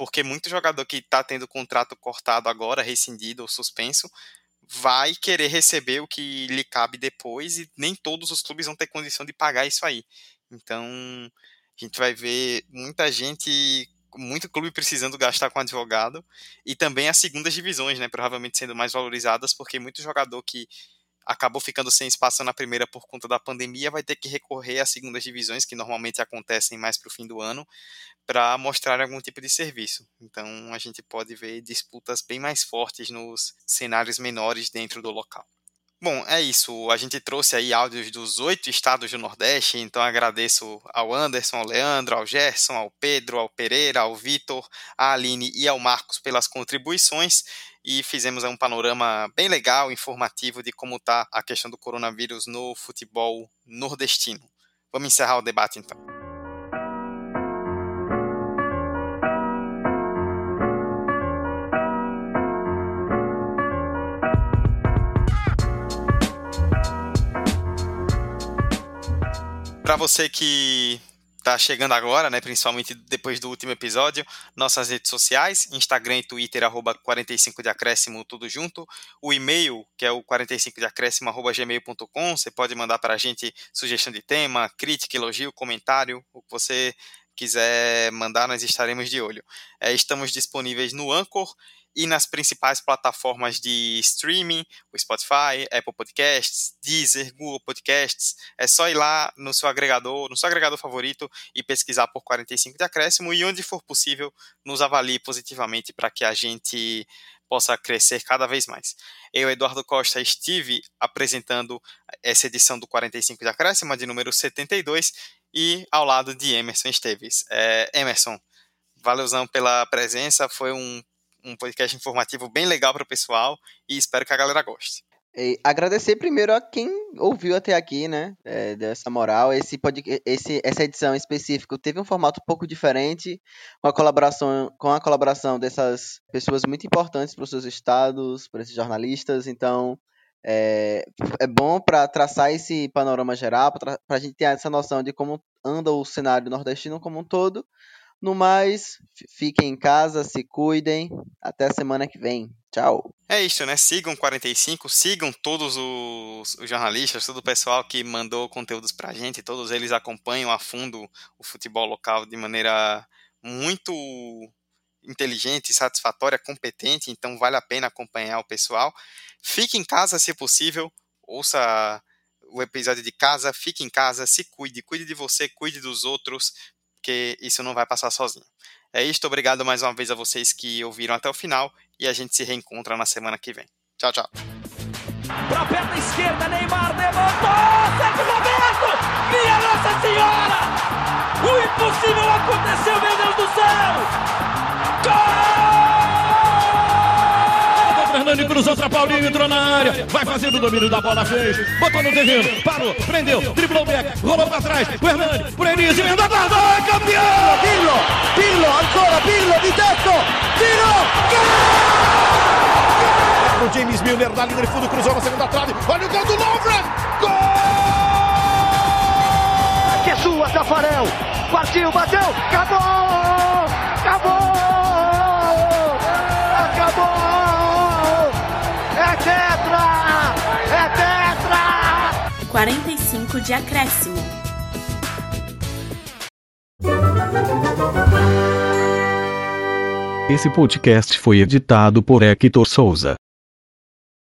[SPEAKER 1] porque muito jogador que está tendo contrato cortado agora, rescindido ou suspenso, vai querer receber o que lhe cabe depois e nem todos os clubes vão ter condição de pagar isso aí. Então, a gente vai ver muita gente, muito clube precisando gastar com advogado e também as segundas divisões, né, provavelmente sendo mais valorizadas, porque muito jogador que acabou ficando sem espaço na primeira por conta da pandemia, vai ter que recorrer às segundas divisões, que normalmente acontecem mais para o fim do ano, para mostrar algum tipo de serviço. Então a gente pode ver disputas bem mais fortes nos cenários menores dentro do local. Bom, é isso. A gente trouxe aí áudios dos oito estados do Nordeste, então agradeço ao Anderson, ao Leandro, ao Gerson, ao Pedro, ao Pereira, ao Vitor, à Aline e ao Marcos pelas contribuições e fizemos um panorama bem legal, informativo de como está a questão do coronavírus no futebol nordestino. Vamos encerrar o debate então. Para você que está chegando agora, né, principalmente depois do último episódio, nossas redes sociais, Instagram e Twitter, arroba 45 de acréscimo, tudo junto. O e-mail, que é o 45 de acréscimo, arroba gmail.com, você pode mandar para a gente sugestão de tema, crítica, elogio, comentário, o que você quiser mandar, nós estaremos de olho. É, estamos disponíveis no Anchor e nas principais plataformas de streaming, o Spotify, Apple Podcasts, Deezer, Google Podcasts. É só ir lá no seu agregador, no seu agregador favorito e pesquisar por 45 de acréscimo e onde for possível nos avalie positivamente para que a gente possa crescer cada vez mais. Eu, Eduardo Costa, estive apresentando essa edição do 45 de acréscimo, de número 72, e ao lado de Emerson Esteves. É, Emerson, valeuzão pela presença, foi um um podcast informativo bem legal para o pessoal e espero que a galera goste.
[SPEAKER 2] E agradecer primeiro a quem ouviu até aqui, né? É, dessa moral. Esse, podcast, esse essa edição específica teve um formato um pouco diferente, com a colaboração, com a colaboração dessas pessoas muito importantes para os seus estados, para esses jornalistas. Então, é, é bom para traçar esse panorama geral, para a gente ter essa noção de como anda o cenário nordestino como um todo, no mais, fiquem em casa, se cuidem. Até semana que vem. Tchau.
[SPEAKER 1] É isso, né? Sigam 45, sigam todos os, os, jornalistas, todo o pessoal que mandou conteúdos pra gente. Todos eles acompanham a fundo o futebol local de maneira muito inteligente, satisfatória, competente. Então vale a pena acompanhar o pessoal. Fique em casa se possível. Ouça o episódio de casa, fique em casa, se cuide, cuide de você, cuide dos outros, porque isso não vai passar sozinho. É isso, obrigado mais uma vez a vocês que ouviram até o final e a gente se reencontra na semana que vem. Tchau, tchau.
[SPEAKER 3] Pra perna esquerda, Neymar levantou! Minha Nossa Senhora! O impossível aconteceu, meu Deus do céu! Gol!
[SPEAKER 14] Fernando cruzou para Paulinho, entrou na área. Vai fazendo o domínio da bola, fez. Botou no terreno, parou, prendeu, driblou o back, rolou para trás. O Hernani, por Enis, emenda guarda, é campeão!
[SPEAKER 4] Pirlo, Pirlo, ancora Pirlo de teto, tiro,
[SPEAKER 14] gol! O James Milner na linha de fundo, cruzou na segunda trave. Olha o gol do Lovren! Gol!
[SPEAKER 4] Que é sua, Tafarel! Partiu, bateu! Acabou! Acabou!
[SPEAKER 5] 45 de acréscimo.
[SPEAKER 15] Esse podcast foi editado por Hector Souza.